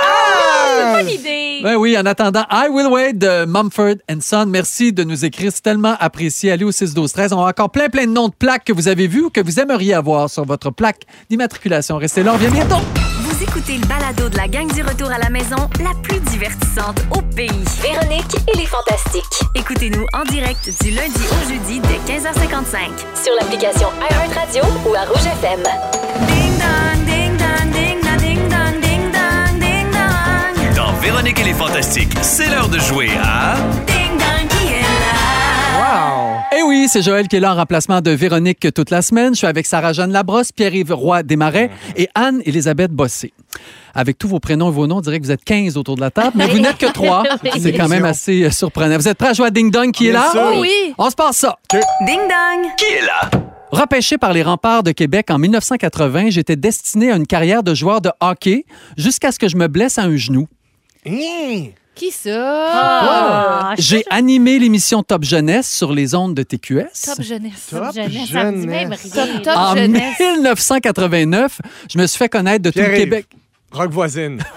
Bonne idée. Ben oui, en attendant, I Will Wait de Mumford Son. Merci de nous écrire. C'est tellement apprécié. Allez au 6 12 13 On a encore plein, plein de noms de plaques que vous avez vus ou que vous aimeriez avoir sur votre plaque d'immatriculation. Restez là, on revient bientôt. Vous écoutez le balado de la gang du retour à la maison, la plus divertissante au pays. Véronique et les Fantastiques. Écoutez-nous en direct du lundi au jeudi dès 15h55. Sur l'application iHeartRadio ou à Rouge FM. Véronique et les Fantastiques, c'est l'heure de jouer à... Ding dong qui est là? Wow! Eh oui, c'est Joël qui est là en remplacement de Véronique toute la semaine. Je suis avec Sarah-Jeanne Labrosse, Pierre-Yves Roy Desmarais et Anne-Élisabeth Bossé. Avec tous vos prénoms et vos noms, on dirait que vous êtes 15 autour de la table, mais vous n'êtes que 3. C'est quand même assez euh, surprenant. Vous êtes prêts à jouer à Ding Dong qui est là? sûr. Oh oui. On se passe ça. Ding dong. Qui est là? Repêché par les remparts de Québec en 1980, j'étais destiné à une carrière de joueur de hockey jusqu'à ce que je me blesse à un genou. Hein? Qui ça? Ah, J'ai animé l'émission Top Jeunesse sur les ondes de TQS. Top jeunesse. Top jeunesse, ça me dit même jeunesse. rien. Top, top En jeunesse. 1989, je me suis fait connaître de tout le. Québec. Rock voisine.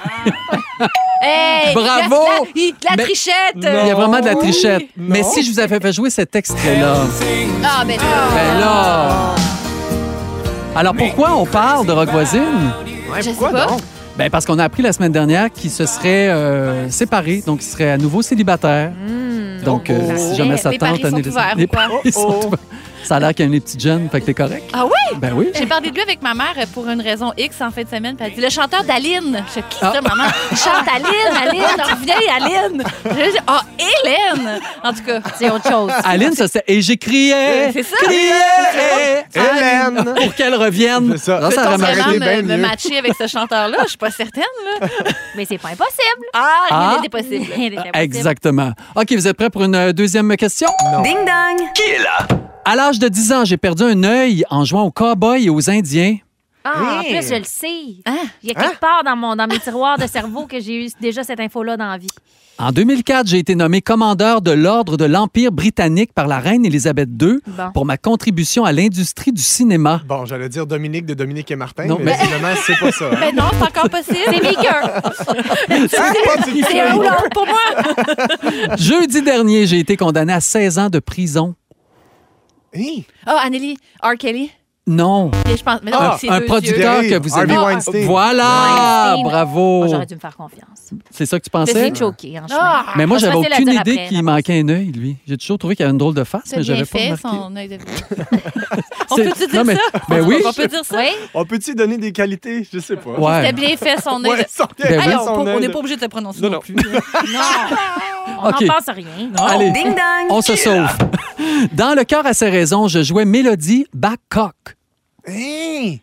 Hey, Bravo! La, la- la Mais- trichette! Il y a vraiment de la trichette. Mais si je vous avais fait jouer cet extrait-là, Ah, ben là. ben là... Alors pourquoi on parle de Rock Voisine? Ouais, Je pourquoi sais pas. donc? Ben parce qu'on a appris la semaine dernière qu'il se serait euh, séparé, donc il serait à nouveau célibataire. Donc, euh, Oh, oh. si jamais Les- ça les tente, paris sont Anne-Élisabeth- ouverts, les paris sont Oh, oh. ouverts. Ça a l'air qu'il y a les petites jeunes, fait que t'es correct. Ah oui? Ben oui. J'ai parlé de lui avec ma mère pour une raison X en fin de semaine. Puis elle dit le chanteur d'Aline. Je dis, qui ça, Ah. maman? Il chante Aline, Aline, reviens, Aline. Je dis, ah, Hélène! En tout cas, C'est autre chose. Aline, ça c'était. Et j'ai crié. C'est ça. Crié. Hélène. Pour qu'elle revienne. C'est ça. Ça me, me matcher avec ce chanteur-là? Je suis pas certaine. Là. Mais c'est pas impossible. Ah, Ah. il était possible. Exactement. OK, vous êtes prêts pour une euh, deuxième question? Non. Ding dong. Qui est là? À l'âge de 10 ans, j'ai perdu un œil en jouant aux cowboys et aux Indiens. Ah, en Hey. plus, je le sais. Hein? Il y a quelque part dans, mon, dans mes tiroirs de cerveau que j'ai eu déjà cette info-là dans la vie. En 2004, j'ai été nommé commandeur de l'Ordre de l'Empire britannique par la reine Élisabeth II Bon. pour ma contribution à l'industrie du cinéma. Bon, j'allais dire Dominique de Dominique et Martin, Non, mais mais- visiblement, c'est pas ça. hein? Ben non, c'est encore possible. C'est Meeker. Ah, pas du C'est un tout. ou l'autre pour moi. Jeudi dernier, j'ai été condamné à 16 ans de prison. Ah, Anneli, R. Kelly. Non, Et je pense, mais non, Ah, c'est un producteur yeux. que vous Harvey aimez. Weinstein. Voilà, Weinstein. bravo. Moi, j'aurais dû me faire confiance. C'est ça que tu Je pensais? suis choquée en chemin. Ah, Mais moi, j'avais aucune idée qu'il manquait un œil, lui. J'ai toujours trouvé qu'il avait une drôle de face, mais j'avais pas fait, remarqué. son œil de... On peut-tu Non, dire mais- ça? ben oui. On peut dire ça? Oui? On peut-tu donner des qualités? Je sais pas. Ouais. C'était bien fait, son œil de... Ben on n'est pas obligé de se prononcer Non, non, plus. Non. On n'en pense rien. Allez, on se sauve. Dans le cœur à ses raisons, je jouais Mélodie Babcock. Hein?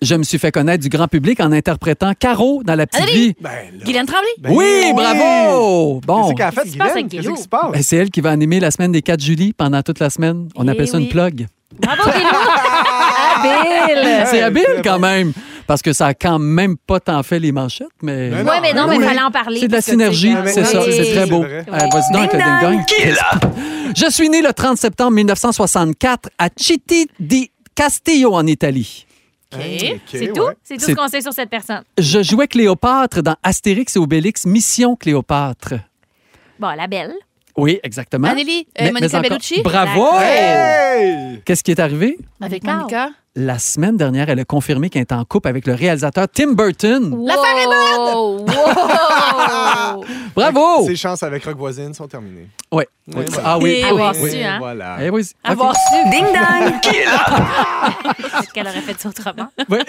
Je me suis fait connaître du grand public en interprétant Caro dans La Petite Allez. Vie. Ben. Guylaine Tremblay? Ben oui, bravo! Bon, Qu'est-ce qu'elle a fait, Qu'est-ce qui se passe Guylaine? avec Qu'est-ce Guillaume? qui se passe? ben, c'est elle qui va animer la semaine des 4 juillet pendant toute la semaine. On Eh appelle ça une plug. Bravo. Habile. C'est habile quand même, parce que ça a quand même pas tant fait les manchettes, mais... Oui, mais non, mais il Oui. fallait en parler. C'est de la synergie, c'est ça, oui. c'est très beau. Euh, Vas-y donc avec le Ding ding-dong. Qui est là? Je suis né le 30 septembre 1964 à Chitti di Castillo en Italie. Ok, C'est tout? ouais. C'est tout ce qu'on sait sur cette personne? Je jouais Cléopâtre dans Astérix et Obélix Mission Cléopâtre. Bon, la belle. Oui, exactement. Anneli, euh, Mais- Monica mais encore- Bellucci? Bravo! Hey! Qu'est-ce qui est arrivé? Avec Monica. Monica. La semaine dernière, elle a confirmé qu'elle est en couple avec le réalisateur Tim Burton. L'affaire est bonne! Wow! Bravo! Ses chances avec Rock Voisine sont terminées. Ouais. Oui, Oui. voilà. Ah oui. Et oui, avoir oui. su, hein? Voilà. Eh oui. Avoir su. Ding dong. Qui est là? Est-ce qu'elle aurait fait ça autrement? Ouais.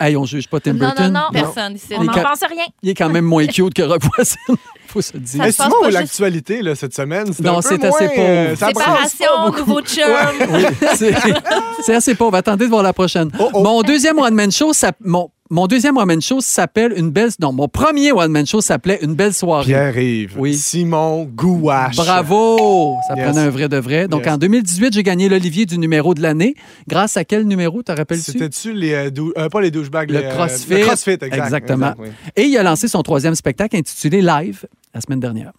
hey, on juge pas Tim Non, Burton. non, non. Personne ici. On Les n'en pense rien. Il est quand même moins cute que Rock Voisine. Faut se dire. Mais sinon, juste- l'actualité là, cette semaine, c'est Non, c'est assez pauvre. euh, pas Séparation, nouveau chum. Oui, c'est- c'est assez pauvre. Attendez de voir la prochaine. Oh, oh. Mon deuxième one-man show, ça- mon, mon deuxième one-man show s'appelle Une belle... Non, mon premier one-man show s'appelait Une belle soirée. Pierre-Yves, Oui. Simon Gouache. Bravo! Ça Yes. prenait un vrai de vrai. Donc, Yes. en 2018, j'ai gagné l'Olivier du numéro de l'année. Grâce à quel numéro, te rappelles-tu? C'était-tu les... euh, dou- euh, pas les douchebags, Le les, euh, CrossFit. le CrossFit, exact. Exactement. exact, oui. Et il a lancé son troisième spectacle intitulé Live la semaine dernière.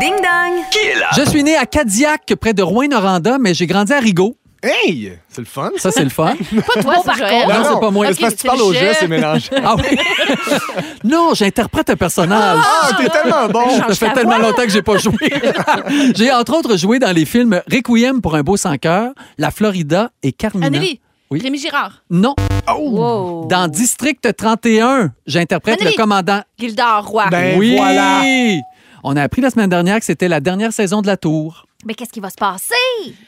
Ding dong. Qui est là? Je suis né à Cadillac, près de Rouen-Noranda, mais j'ai grandi à Rigaud. Hey! C'est le fun. Ça, c'est le fun. Pas toi, par contre. Non, c'est pas moi. Ok, parce que tu c'est parles le au jeu. c'est mélangé? Ah oui? non, j'interprète un personnage. Ah, t'es tellement bon! Ça fait tellement longtemps que j'ai pas joué. j'ai entre autres joué dans les films Requiem pour un beau sans cœur, La Florida et Carmina. Anneli. Oui. Rémi Girard. Non. Wow. Dans District 31, j'interprète le commandant. Gildor Roy. Ben oui. voilà! On a appris la semaine dernière que c'était la dernière saison de la tour. Mais qu'est-ce qui va se passer?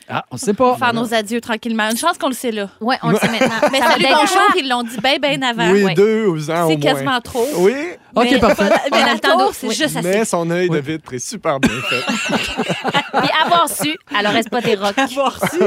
Ah, on sait pas. Faire nos adieux tranquillement. Une chance qu'on le sait là. Ouais, on le sait maintenant. Mais Ça va salut, bonjour, ils l'ont dit bien, bien avant. Oui, Ouais. deux ans au C'est moins. quasiment trop. Oui, OK, parfait. Mais la Attends, tour, c'est oui. juste assez. mais son œil de vitre est super bien fait. Puis avoir su, alors reste pas tes rocs.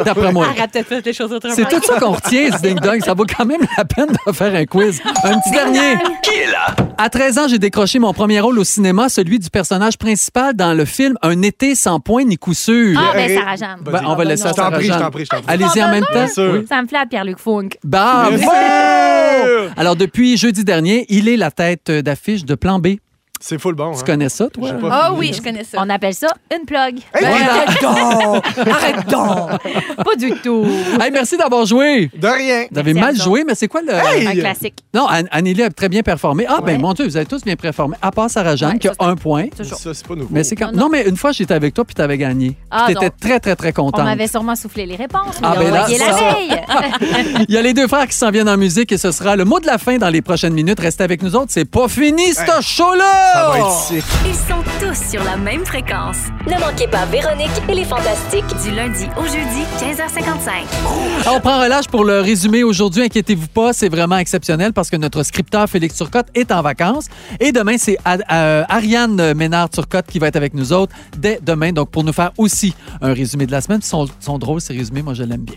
D'après moi. Arrête de faire les choses autrement. C'est tout ça qu'on retient, ce ding-dong. Ça vaut quand même la peine de faire un quiz. Un petit dernier. Qui est là? À 13 ans, j'ai décroché mon premier rôle au cinéma, celui du personnage principal dans le film Un été sans point ni coup sûr. Ah, ben Sarah Jeanne. Ben, on va laisser Je à t'en Sarah prie, je Jeanne. t'en prie, je t'en prie. Allez-y en même temps. Oui. Ça me flatte, Pierre-Luc Funk. Bam! Bien Wow! sûr. Alors, depuis jeudi dernier, il est la tête d'affiche de Plan B. C'est full bon. Tu hein. connais ça, toi? Ah fini. oui, je connais ça. On appelle ça une plug. Hey, Ben, Arrête donc! Arrête donc! Pas du tout. Hey, merci d'avoir joué. De rien. Vous avez mal joué, mais c'est quoi le. Hey! Un classique. Non, An- Anneli a très bien performé. Ah, ben mon Dieu, vous avez tous bien performé. À part Sarah Jeanne, Ouais, qui a un point. Toujours. Ça, c'est pas nouveau. Mais c'est quand... Non, non, mais une fois, j'étais avec toi, puis tu avais gagné. Ah, tu étais non. très, très, très On contente. m'avait sûrement soufflé les réponses. Ah, ben là, la veille. Il y a les deux frères qui s'en viennent en musique et ce sera le mot de la fin dans les prochaines minutes. Restez avec nous autres. C'est pas fini, ce show-là! Ça va être sick. Ils sont tous sur la même fréquence. Ne manquez pas Véronique et les Fantastiques. Du lundi au jeudi, 15h55. Ah, On prend relâche pour le résumé aujourd'hui. Inquiétez-vous pas, c'est vraiment exceptionnel parce que notre scripteur Félix Turcotte est en vacances. Et demain, c'est A- euh, Ariane Ménard-Turcotte qui va être avec nous autres dès demain. Donc, pour nous faire aussi un résumé de la semaine. Ils sont, sont drôles, ces résumés. Moi, je l'aime bien.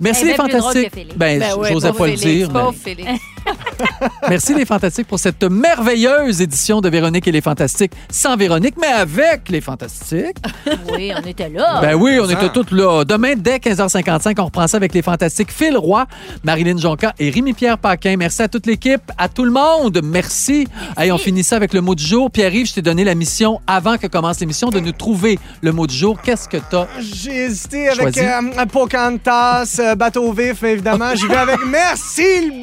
Merci, Elle est les bien plus drôle fantastiques. que Félix. Ben, Ben ouais, j'osais pauvre pas le Félix, dire. mais- pauvre Félix. Merci, les fantastiques, pour cette merveilleuse édition de Véronique et les fantastiques. Sans Véronique, mais avec les fantastiques. Oui, on était là. Ben oui, on était toutes là. Demain, dès 15h55, on reprend ça avec les fantastiques Phil Roy, Marilyn Jonca et Rémi-Pierre Paquin. Merci à toute l'équipe, à tout le monde. Merci. Hey, on finit ça avec le mot du jour. Pierre-Yves, je t'ai donné la mission, avant que commence l'émission, de nous trouver le mot du jour. Qu'est-ce que t'as? J'ai hésité avec euh, Pocahontas, euh, Bateau vif, mais évidemment. J'y vais avec Merci le